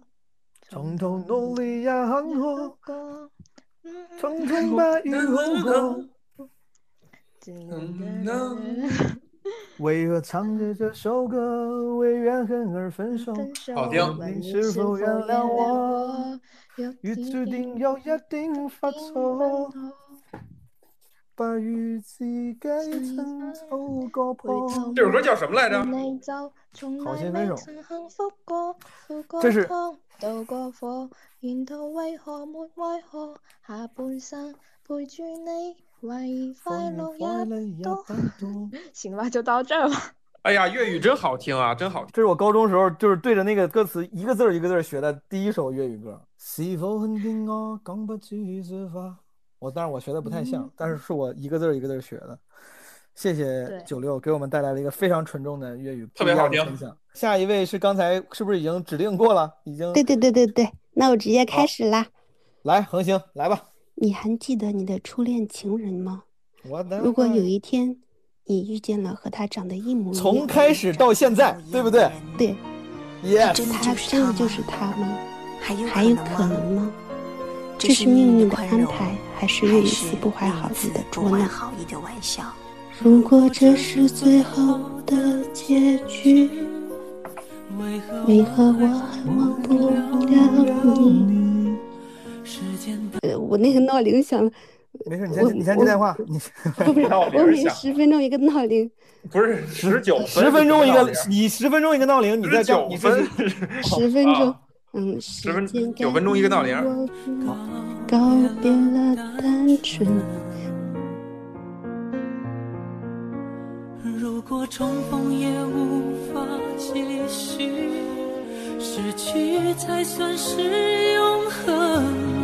從頭努力也很好，過匆匆把雨路過。为何唱着这首歌，为怨恨而分手？好听你是否原谅我？雨注定有一定發錯，把與自己親手割破。这首歌叫什么来着？好心分手未曾幸福過，付過這是湯，渡過火，沿途為何沒為何？下半生陪住你，為快樂一多。行吧，就到这儿吧。哎呀，粤语真好听啊，真好听。这是我高中时候就是对着那个歌词一个字儿一个字儿学的第一首粤语歌。是否肯定我讲不出這話？我當然我学的不太像，但是是我一个字儿一个字儿学的。谢谢九六给我们带来了一个非常纯正的粤语，特别好聽不一樣的分享。下一位是刚才是不是已经指定过了？已经对对对对对，那我直接开始啦。来恒星来吧。你还记得你的初恋情人吗？如果有一天你遇见了和他长得一模一样，从开始到现在，对不对？对，yes，他真的就是他吗？还有可能吗？这是命运的安排，还是又一次不怀好意的捉弄？如果这是最后的结局，为何我还忘不了你？呃，我那个闹铃响了，没事，你先你先接电话，你 不是，我每十分钟一个闹铃。不是十九十分钟一个，你十分钟一个闹铃，你再叫你分十分钟，嗯，十分九分钟一个闹铃。告别了单纯。如果重逢也无法继续，失去才算是永恒。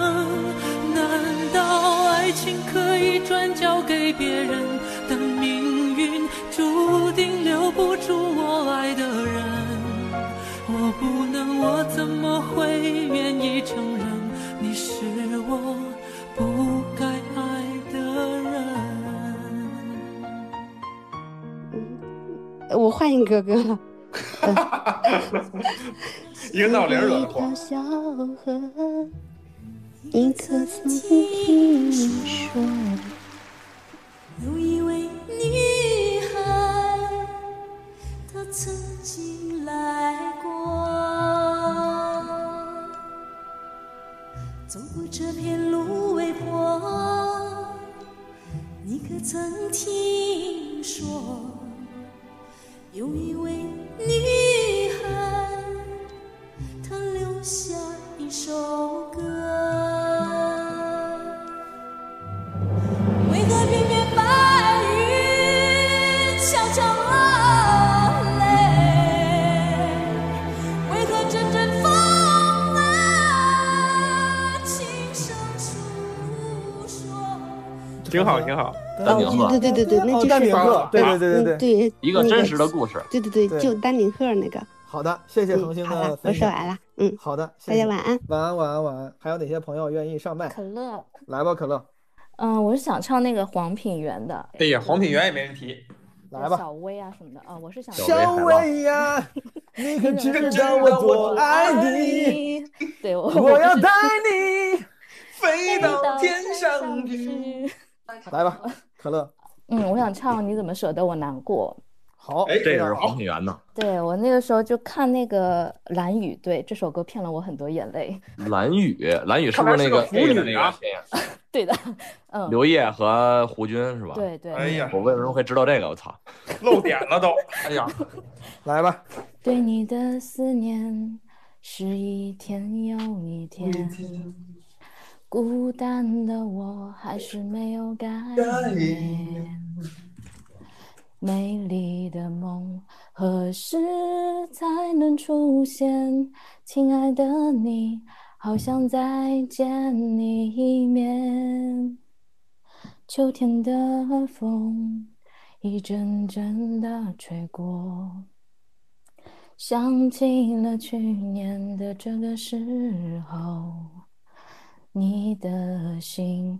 转交给别人？但命运注定留不住我爱的人。我不能，我怎么会愿意承认你是我不该爱的人？我换一个歌。一个闹铃惹的祸。你可曾听说？有一位女孩，她曾经来过，走过这片芦苇坡，你可曾听说？有一位女孩，她留下首歌。为何偏偏白云悄悄落泪？为何阵阵风啊轻声诉说？挺好，挺好。丹顶鹤对对对对，那就是哦丹顶鹤对对对对嗯对，一个真实的故事。对对对，对就丹顶鹤那个。好的，谢谢恒星的分享。说完了，嗯，好的，谢大谢家晚安。晚安，晚安，晚安。还有哪些朋友愿意上麦？可乐，来吧，可乐，嗯，我是想唱那个黄品源的，对呀，黄品源也没问题。来吧。小薇啊什么的啊，我是想小薇呀，你可知道我多爱你？对我我要带你 飞到天上去。来吧，可乐。嗯，我想唱《你怎么舍得我难过》。好，哎，这是黄品源呢。对我那个时候就看那个蓝雨，对这首歌骗了我很多眼泪。蓝雨，蓝雨是不是那个腐女啊？对的，嗯，刘烨和胡军是吧？对对。哎呀，我为什么会知道这个？我操，漏点了都。哎呀，来吧。对你的思念是一天又一天，孤单的我还是没有改变。美丽的梦何时才能出现？亲爱的你，好想再见你一面。秋天的风一阵阵的吹过，想起了去年的这个时候，你的心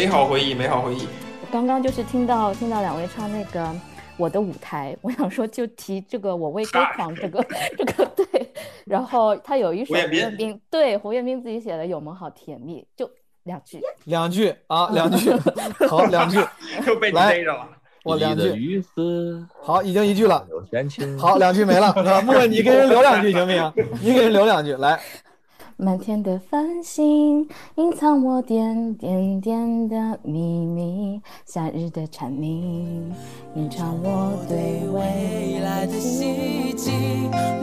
美好回忆，美好回忆。刚刚就是听到听到两位唱那个我的舞台，我想说就提这个我为歌狂这个 这个对，然后他有一首胡彦斌对胡彦斌自己写的《有梦好甜蜜》，就两句。两句啊，两句，好，两句，又被你来逮着了。我两句。好，已经一句了。好，两句没了。啊莫问你给人留两句行不行？你给人留两句，来。满天的繁星隐藏我点点点的秘密，夏日的蝉鸣吟唱我对未来的希冀。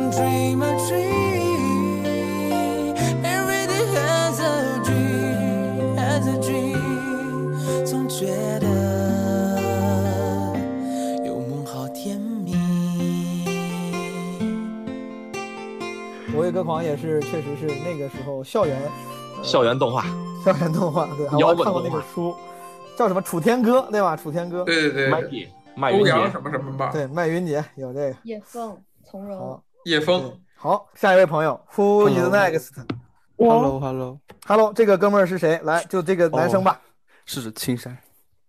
Dream a dream, every day has a dream, has a dream。总觉我为歌狂也是，确实是那个时候校园校园动画，校园动画，对，我摇还看过那滚动画个书，叫什么《楚天歌》，对吧？楚天歌，对对对。麦云杰。欧阳什么什么吧，对，麦云杰有这个。叶枫、从容。好，叶枫，好，下一位朋友，Who is next？Hello Hello Hello，这个哥们儿是谁？来，就这个男生吧，是青山。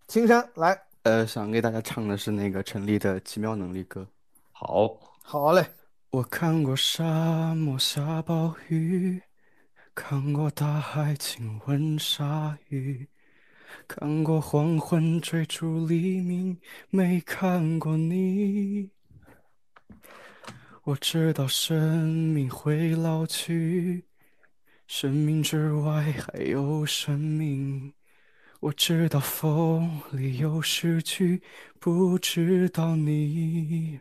青山，来，呃，想给大家唱的是那个陈粒的《奇妙能力歌》。好，好嘞。我看过沙漠下暴雨，看过大海亲吻鲨鱼，看过黄昏追逐黎明，没看过你。我知道生命会老去，生命之外还有生命。我知道风里有诗句，不知道你。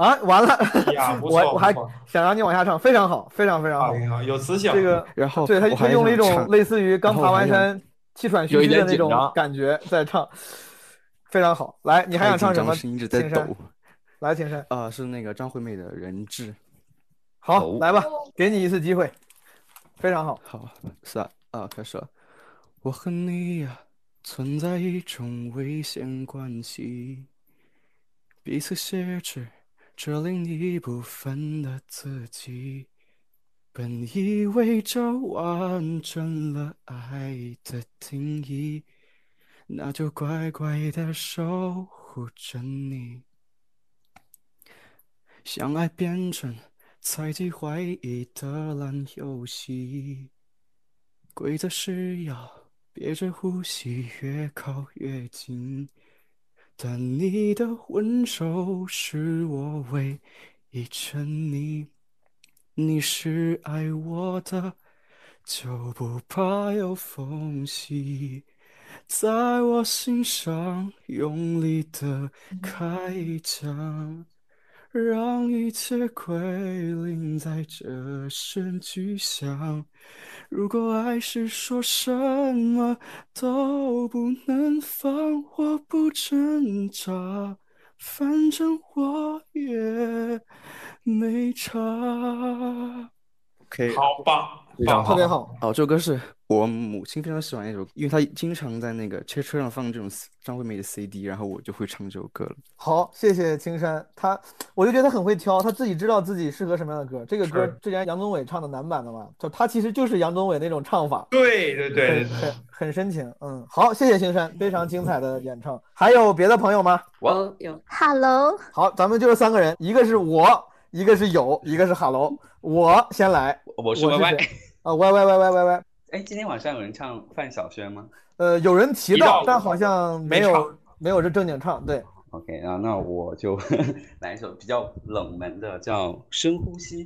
啊，完了 我我还想让你往下唱，非常好，非常非常好，有磁性这个，然后对他他用了一种类似于刚爬完山气喘吁吁的那种感觉在唱，非常好。来，你还想唱什么？太紧张声音一直在青山抖。来，青山，啊，是那个张惠妹的《人质》。好，来吧，给你一次机会，非常好。好，三啊，开始了。我和你呀，存在一种危险关系，彼此挟持这另一部分的自己。本以为这完整了爱的定义，那就乖乖的守护着你。相爱变成猜忌怀疑的烂游戏，规则是要憋着呼吸，越靠越近。但你的温柔是我唯一沉溺，你是爱我的，就不怕有缝隙，在我心上用力的开一枪。让一切归零，在这声巨响。如果爱是说什么都不能放，我不挣扎，反正我也没差。OK，好棒，非常特别好。哦，这首歌是我母亲非常喜欢的一首，因为她经常在那个车车上放这种张惠妹的 CD，然后我就会唱这首歌了。好，谢谢青山，他我就觉得他很会挑，他自己知道自己适合什么样的歌。这个歌之前杨宗纬唱的男版的嘛，就他其实就是杨宗纬那种唱法，对对对很很很深情。嗯，好，谢谢青山，非常精彩的演唱。还有别的朋友吗？我有，Hello，好，咱们就是三个人，一个是我，一个是有，一个是哈喽。我先来，我是 Y Y 谁啊，Y Y Y Y Y Y。哎，今天晚上有人唱范晓萱吗呃，有人提提到到，但好像没有没没有这正经唱。对，？OK，然后那我就 来一首比较冷门的，叫《深呼吸》。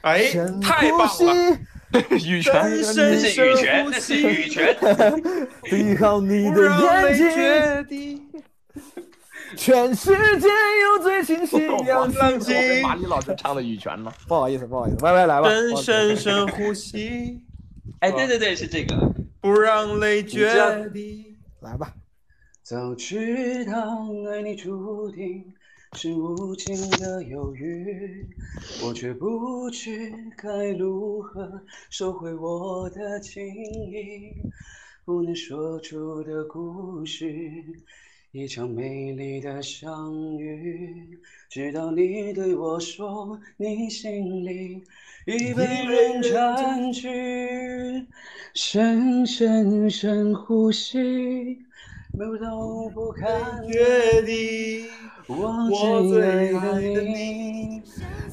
哎，太棒了！羽泉那是羽泉，那是羽泉。闭好你的眼睛，全世界有最清晰 氧气。我跟马丽老师唱的羽泉呢。不好意思，不好意思歪歪来吧。深深深呼吸，哎，对对对，是这个。不让泪决堤。来吧。早知道爱你注定是无情的忧郁，我却不知该如何收回我的情意。不能说出的故事，一场美丽的相遇。直到你对我说，你心里已被人占据。深深深呼吸，不都不看决堤。我最爱的你，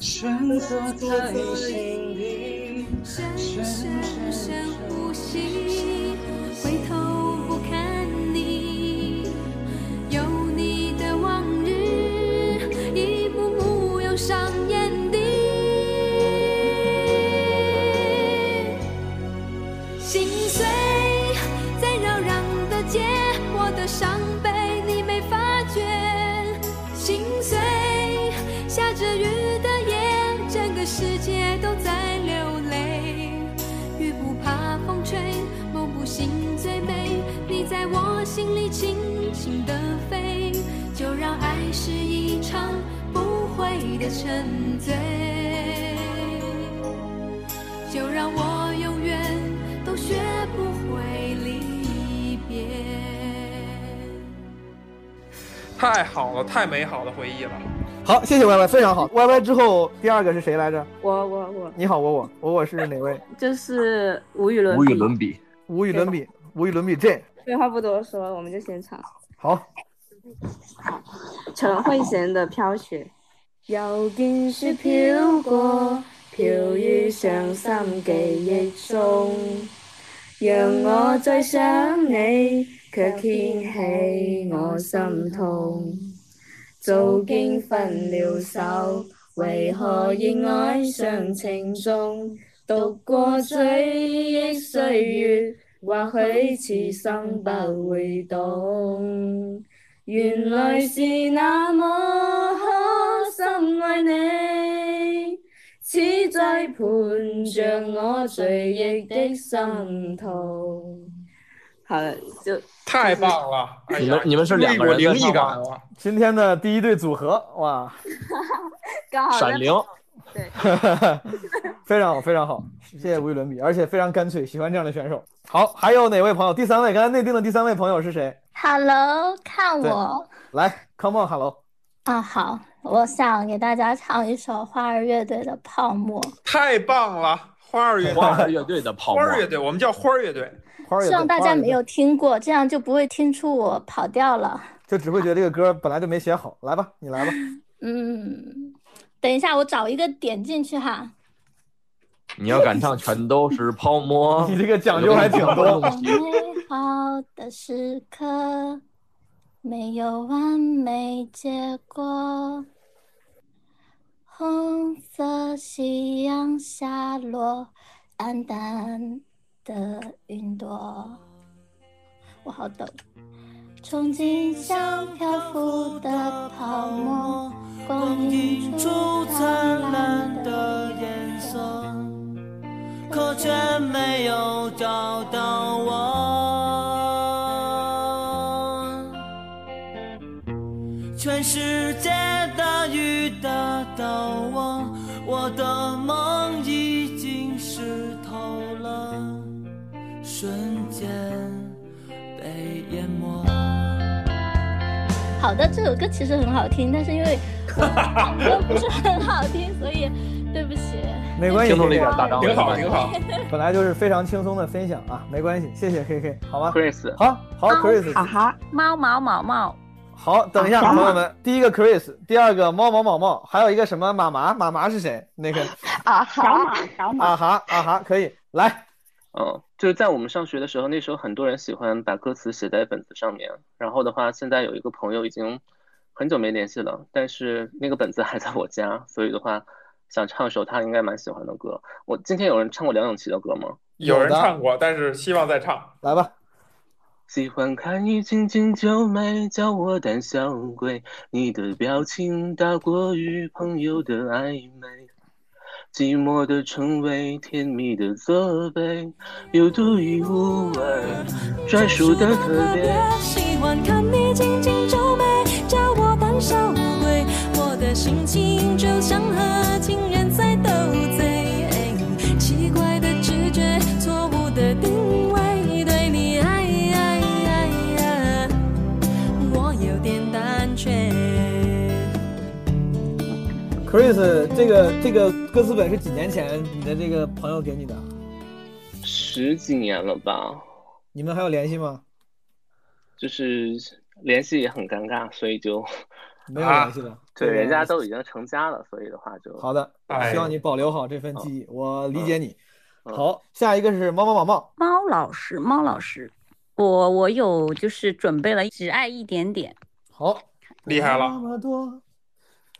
深锁在心底，深深深呼吸，上眼底。心碎在扰攘的街，我的伤悲你没发觉。心碎，下着雨的夜，整个世界都在流泪。雨不怕风吹，梦不醒最美。你在我心里轻轻地飞，就让爱是一场悔的沉醉。就让我永远都学不会离别。太好了，太美好的回忆了。好，谢谢 Y Y，非常好。Y Y 之后第二个是谁来着？我我我你好，我我我我是哪位？就是无与伦无与伦比。无与伦比，无与伦比这。废话不多说，我们就先唱好，陈慧娴的《飘雪》。又见雪飄過，飄於傷心記憶中，讓我再想你，卻掀起我心痛。早經分了手，為何仍愛上情中？讀過追憶歲月，或許此生不會懂。原來是那麼可深愛你，此在盤着我追憶的心痛。好了，就太棒了！你们你们是两个人有一股灵异感在唱吗了。今天的第一对组合，哇，刚好闪灵，对，非常好，非常好，谢谢无与伦比，而且非常干脆，喜欢这样的选手。好，还有哪位朋友？第三位，刚才内定的第三位朋友是谁？Hello，看我来，Come on，Hello。啊！好，我想给大家唱一首花儿乐队的《泡沫》，太棒了！花儿乐队，花儿乐队的泡沫花儿乐队，我们叫花儿乐队。花希望大家没有听过，这样就不会听出我跑调了。就只会觉得这个歌本来就没写好。来吧，你来吧。嗯，等一下，我找一个点进去哈。你要敢唱，全都是泡沫。你这个讲究还挺多。美好的时刻没有完美结果，红色夕阳下落，淡淡的云朵。我好抖。憧憬像漂浮的泡沫，光映出灿烂的颜色。可却没有找到我。全世界大雨打到我，我的梦已经湿透了，瞬间被淹没。好的，这首歌其实很好听，但是因为唱歌不是很好听，所以对不起。没关系，听懂了一点大张挺好，挺好。本来就是非常轻松的分享啊，没关系，谢谢 K K，好吗 Chris 好好 Chris，啊哈，猫毛毛毛，好，等一下，啊朋友们，第一个 Chris，第二个猫毛毛毛，还有一个什么马麻，马麻是谁？那个 啊哈，小马小马，啊哈啊哈，可以来，嗯，就是在我们上学的时候，那时候很多人喜欢把歌词写在本子上面。然后的话，现在有一个朋友已经很久没联系了，但是那个本子还在我家，所以的话，想唱一首他应该蛮喜欢的歌。我今天有人唱过梁咏琪的歌吗？有人唱过，但是希望再唱。来吧。喜欢看你紧紧皱眉，叫我胆小鬼。你的表情大过于朋友的暧昧，寂寞的称谓，甜蜜的责备，有独一无二，专属的特别。喜欢看你紧紧 Chris，这个这个歌词本是几年前你的这个朋友给你的？十几年了吧？你们还有联系吗？就是联系也很尴尬，所以就 没有联系了。对，人家都已经成家了，所以的话就好的，哎希望你保留好这份记忆，我理解你。嗯好，下一个是猫猫宝宝，猫老师，猫老师，我我有就是准备了，只爱一点点。好，厉害了。么多，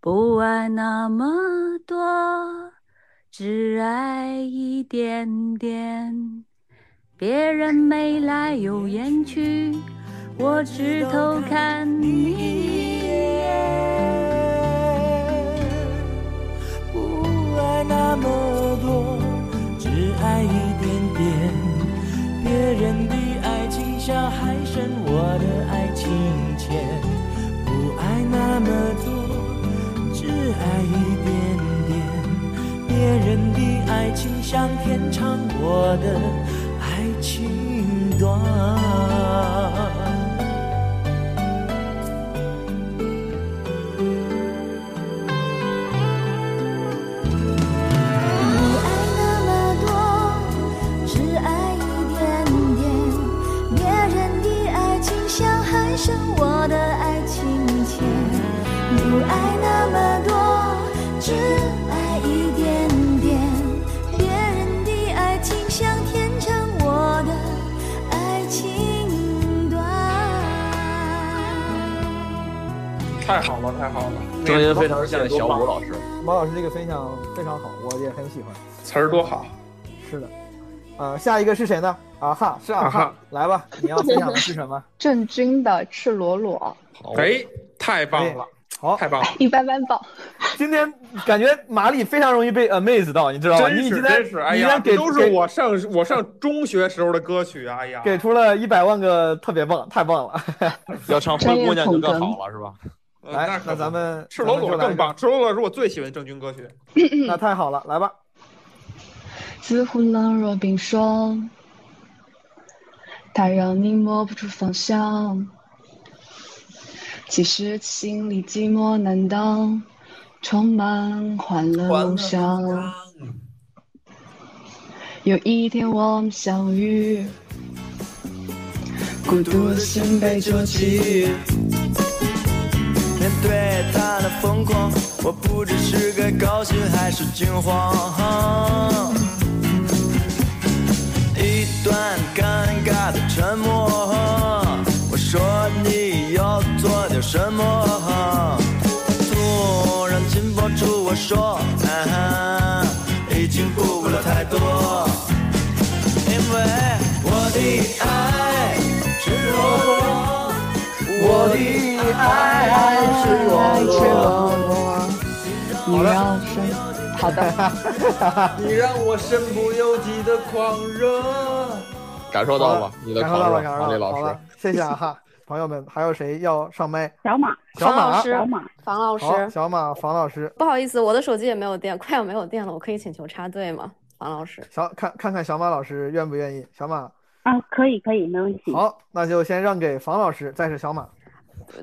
不爱那么多，只爱一点点。别人眉来又眼去，我只偷看你一眼。不爱那么多，只爱一点点。别人的爱情像海深，我的爱情浅。不爱那么多，只爱一点点。别人的爱情像天长，我的爱情短。那么多，只爱一点点。别人的爱情像海深，我的爱情太好了，太好了，声音非常像小武老师。毛老师这个分享非常好，我也很喜欢。词儿多好。是的，呃，下一个是谁呢？啊哈，是啊哈啊哈，来吧，你要分享的是什么？郑钧的《赤裸裸哎，太棒了，好，太棒了。》，一般般棒。今天感觉马里非常容易被 amaze 到，你知道吗？真是你今天真是，哎呀，你今天给都是我上我上中学时候的歌曲啊！哎呀，给出了一百万个特别棒，太棒了！要唱灰姑娘就更好了，是吧？来，呃那咱们赤裸裸更棒，赤裸裸是我最喜欢郑钧歌曲。那太好了，来吧。似乎冷若冰霜，它让你摸不出方向。其实心里寂寞难当，充满欢乐梦想。有一天我们相遇，孤独的心被揪起。面对他的疯狂，我不知是该高兴还是惊慌。一段尴尬的沉默，我说你要做什么。突然紧迫住我说，啊，已经顾不了太多，因为我的爱赤裸裸，我的爱赤裸裸。你让生，好的。你让我身不由己的狂热。感受到了你的感受到了，狂热，感受到了。马丽老师好了。，谢谢啊哈，朋友们，还有谁要上麦？小马，小马，房老师，小马房老，师，小马，房老师，不好意思，我的手机也没有电，快要没有电了，我可以请求插队吗？房老师，小看看看小马老师愿不愿意？小马，啊，可以，可以，没问题。好，那就先让给房老师，再是小马。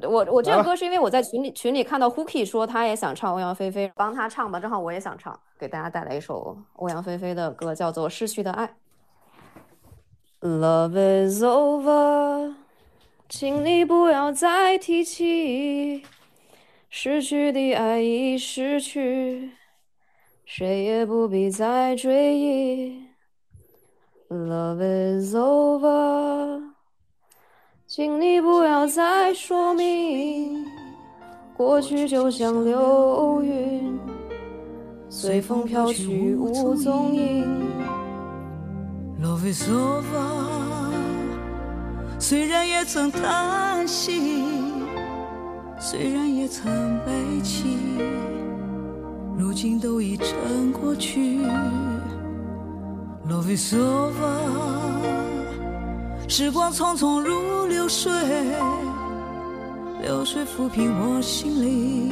我我这来吧个歌是因为我在群里群里看到 Hooky 说他也想唱欧阳菲菲，帮他唱吧，正好我也想唱，给大家带来一首欧阳菲菲的歌，叫做《逝去的爱》。Love is over，请你不要再提起，失去的爱已失去，谁也不必再追忆。Love is over，请你不要再说明，过去就像流云，随风飘去无踪影。Love is over，虽然也曾叹息，虽然也曾悲泣，如今都已成过去。Love is over，时光匆匆如流水，流水抚平我心里，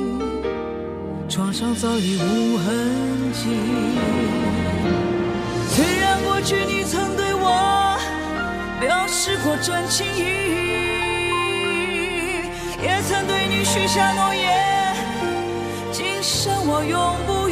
创伤早已无痕迹。虽然过去你曾对我表示过真情意，也曾对你许下诺言，今生我永不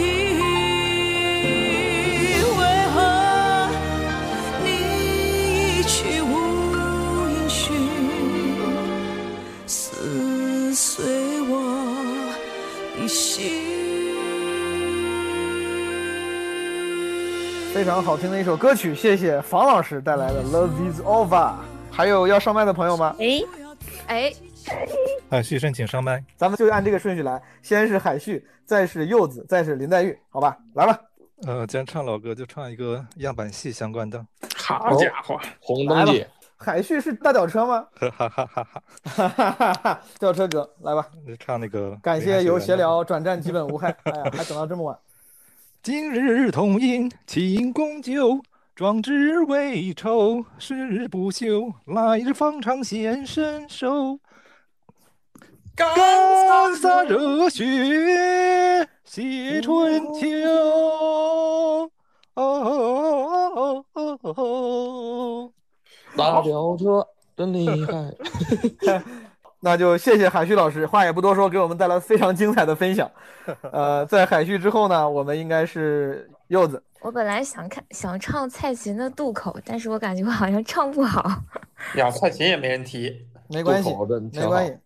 非常好听的一首歌曲，谢谢房老师带来的《Love Is Over》。还有要上麦的朋友吗？哎，哎，海旭申请上麦，咱们就按这个顺序来，先是海旭，再是柚子，再是林黛玉，好吧，来吧。呃，既然唱老歌，就唱一个样板戏相关的。好家伙，《红灯记》。海旭是大吊车吗？哈哈哈哈哈哈！吊车哥，来吧，你唱那个。感谢由闲聊转战基本无害。哎呀，还等到这么晚。今日同饮庆功酒，壮志未酬誓不休，来日方长显身手。干洒热血写春秋。哦哦哦哦哦！大吊车真厉害。那就谢谢海旭老师，话也不多说，给我们带来非常精彩的分享。呃，在海旭之后呢，我们应该是柚子。我本来想看想唱蔡琴的《渡口》，但是我感觉我好像唱不好。呀，蔡琴也没人提，没关系，没关系。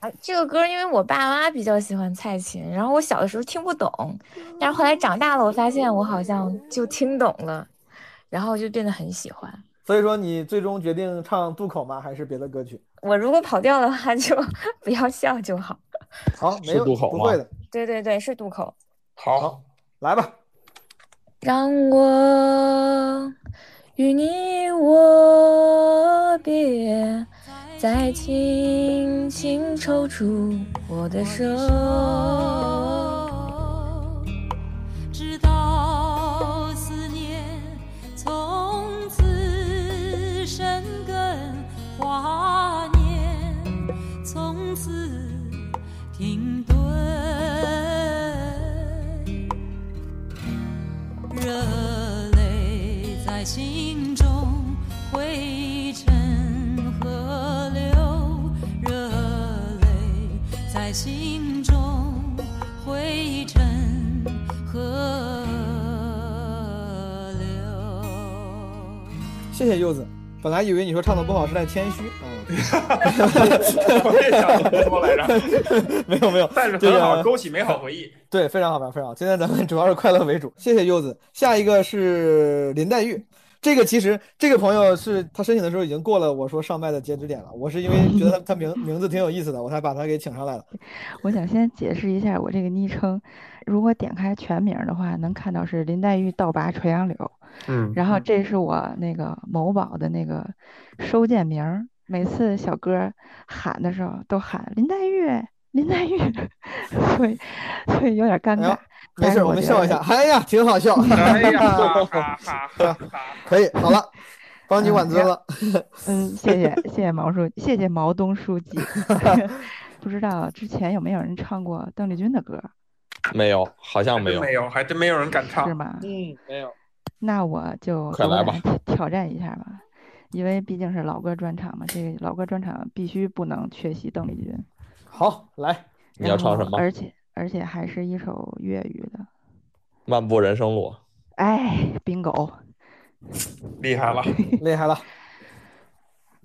啊，这个歌因为我爸妈比较喜欢蔡琴，然后我小的时候听不懂，但是后来长大了，我发现我好像就听懂了，然后就变得很喜欢。所以说，你最终决定唱《渡口》吗？还是别的歌曲？我如果跑掉的话，就 不要笑就好。好，没有渡口不会的。对对对，是渡口。好，来吧。让我与你握别，再轻轻抽出我的手，柚子。本来以为你说唱的不好是在谦虚啊。我也想说来着。没有没有，但是很好，勾起美好回忆。对，非常好，非常好。今天咱们主要是快乐为主，谢谢柚子。下一个是林黛玉，这个其实这个朋友是他申请的时候已经过了我说上麦的截止点了，我是因为 觉得他他名名字挺有意思的，我才把他给请上来了。我想先解释一下我这个昵称，如果点开全名的话，能看到是林黛玉倒拔垂杨柳。嗯，然后这是我那个某宝的那个收件名儿，每次小哥喊的时候都喊林黛玉，林黛玉，所以所以有点尴尬。没事，我们笑一下。哎呀，挺好笑。哎呀，哈哈哈哈哈！可以，好了，帮你挽尊了。嗯，谢谢谢谢毛书，谢谢毛东书记。不知道之前有没有人唱过邓丽君的歌？没有，好像没有，没有，还真没有人敢唱，是吗？嗯，没有。那我就快来吧，挑战一下吧，因为毕竟是老歌专场嘛，这个老歌专场必须不能缺席邓丽君。好，来，你要唱什么？而且而且还是一首粤语的《漫步人生路》。哎，bingo，厉害了，厉害了。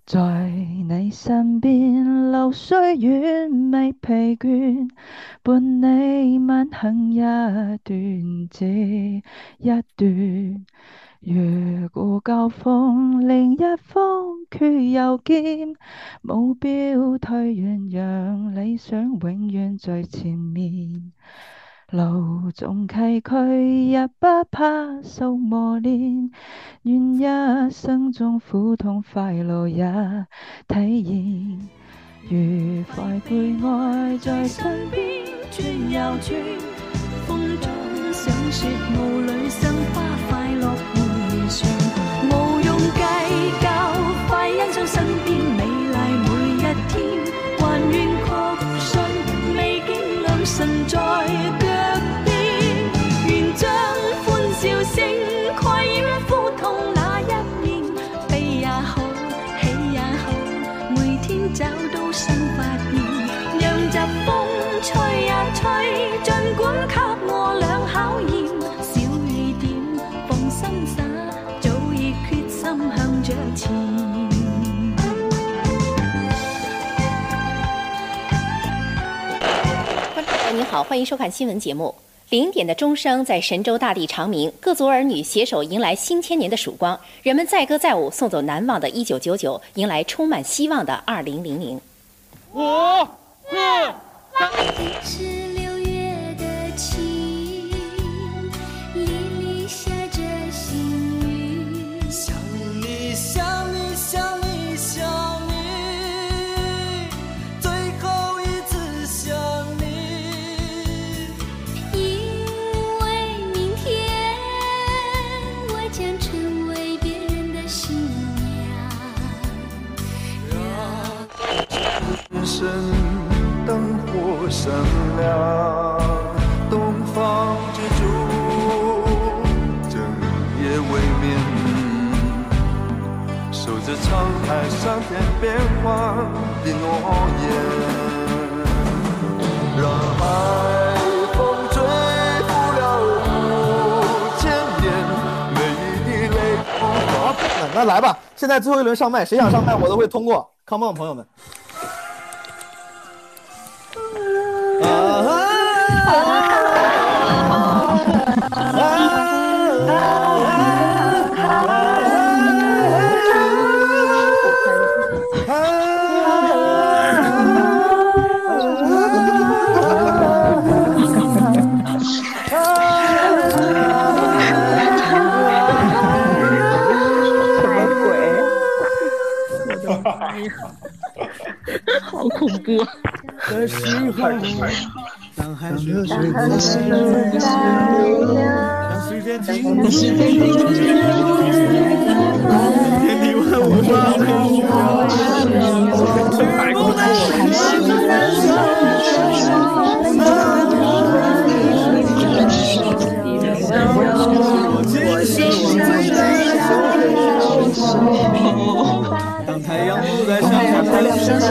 在你身边流水遠未疲倦，伴你慢行一段接一段。越過交鋒，另一方却又见目标退远，让理想永远在前面。路纵崎岖，也不怕受磨练，愿一生中苦痛快乐也体验。愉快陪爱在身边，转又转，风中想說霧裏生花好，欢迎收看新闻节目。零点的钟声在神州大地长鸣，各族儿女携手迎来新千年的曙光，人们载歌载舞，送走难忘的1999，迎来充满希望的2000。五四三。娘。人生灯火闪亮，东方之珠，整夜未眠，守着沧海桑田变幻的诺言，让海风吹拂了五千年，每一滴泪好，那那来吧，现在最后一轮上麦，谁想上麦我都会通过。Come on，朋友们。好恐怖！的时候，当海水当当时间停止，天地万物化为太恐我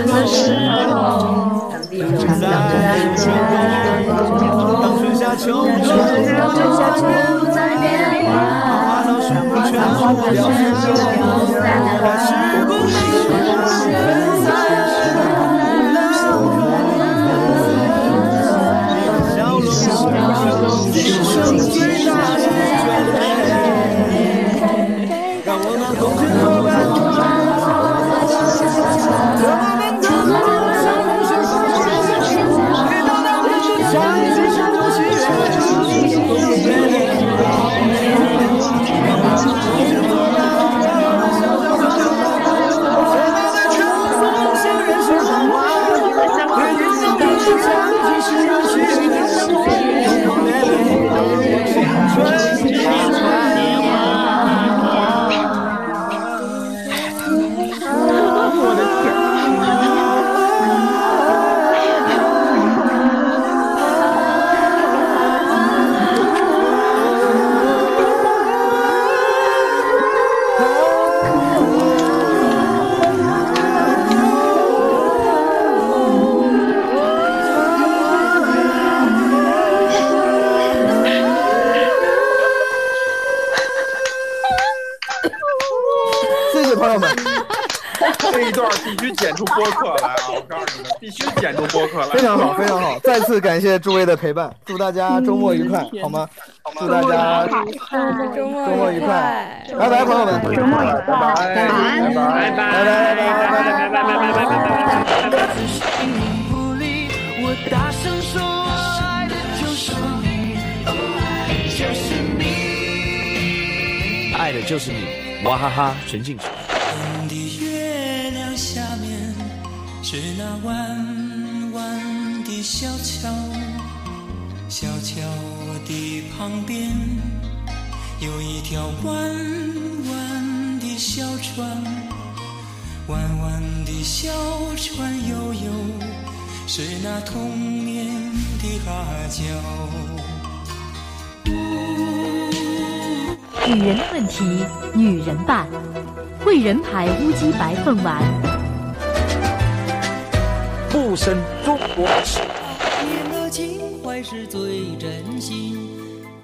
的时候，当地球在转动，当春夏秋冬不再变化，花草树木全部凋谢，开始不出播客来啊！我告诉你们，必须剪出播客来。非常好，非常好！再次感谢诸位的陪伴，祝大家周末愉快，好吗？祝大家周周末愉快，拜拜，朋友们，周末愉快，拜。拜，拜。拜，拜。拜，拜。拜，拜。拜，拜。拜。拜。拜，我大声说，爱的就是你，爱就是你。爱的就是你，娃哈哈全进曲。是那弯弯的小桥，小桥的旁边有一条弯弯的小船，弯弯的小船悠悠。是那童年的哈脚。女人的问题，女人办。汇仁牌乌鸡白凤丸，不生中国式。年的情怀是最真心，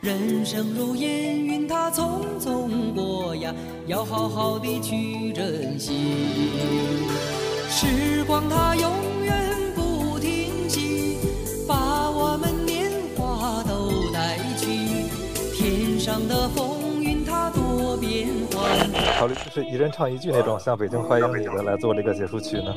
人生如烟云，它匆匆过呀，要好好的去珍惜。时光它永远不停息，把我们年华都带去，天上的风云它多变幻。考虑就是一人唱一句那种，像《北京欢迎你》的来做这个结束曲呢？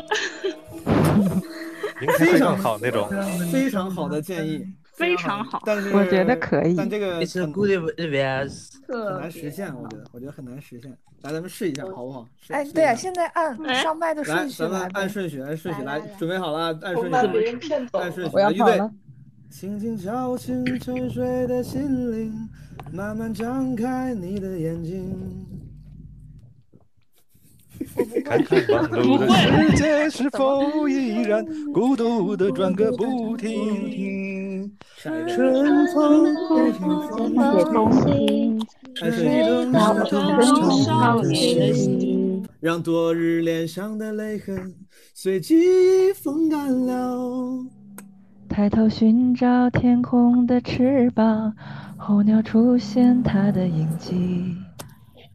应该会更好那种。非常好的建议，非常好。但是我觉得可以。但这个很 good advice 很难实现，我觉得，我觉得很难实现。来，咱们试一下，好不好？试哎，对啊，现在按上麦的，顺序咱们来按顺序，按顺序来，准备好了啊，按顺序。按顺序，我要来预备。轻轻敲醒沉睡的心灵，慢慢张开你的眼睛。看看忙碌的世界是否依然孤独的转个不停。春风不停风轻，按顺序少年的心。让昨日脸上的泪痕随记忆风干了。抬头寻找天空的翅膀，候鸟出现它的印记。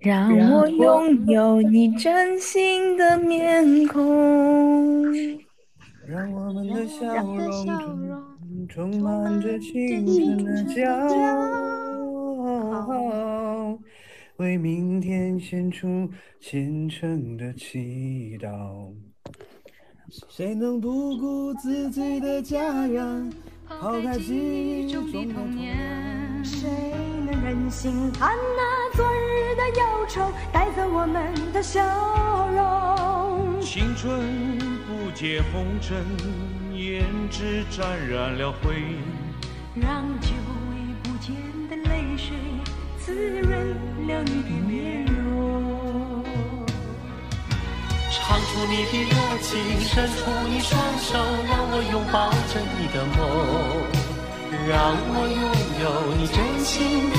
让我拥有你真心的面孔。让我们的笑容充满着青春的骄傲，为明天献出虔诚的祈祷。谁能不顾自己的家园，抛开记忆中的童年？谁忍心看那昨日的忧愁带走我们的笑容？青春不解红尘，胭脂沾染了灰。让久违不见的泪水滋润了你的面容。唱出你的热情，伸出你双手，让我拥抱着你的梦，让我拥有你真心的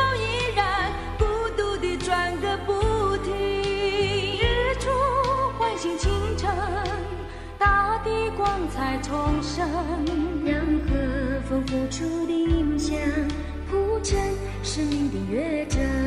重生，让和风拂出的音响谱成生命的乐章。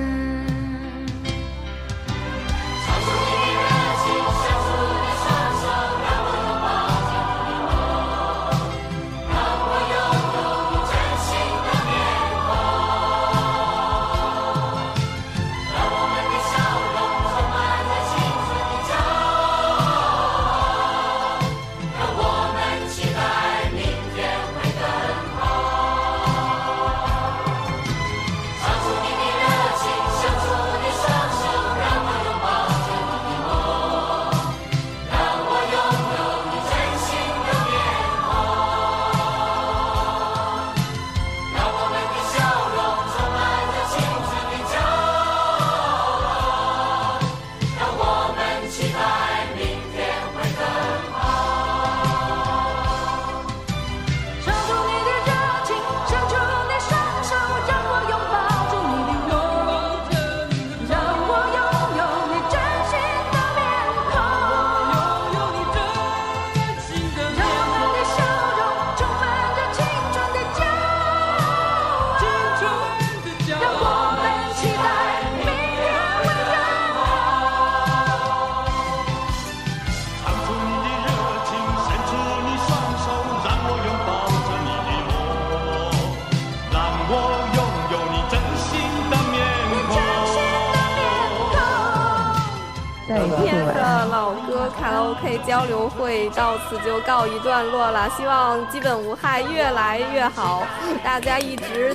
交流会到此就告一段落了，希望基本无害越来越好，大家一直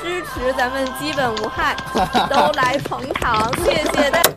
支持咱们基本无害，都来捧场，谢谢大家。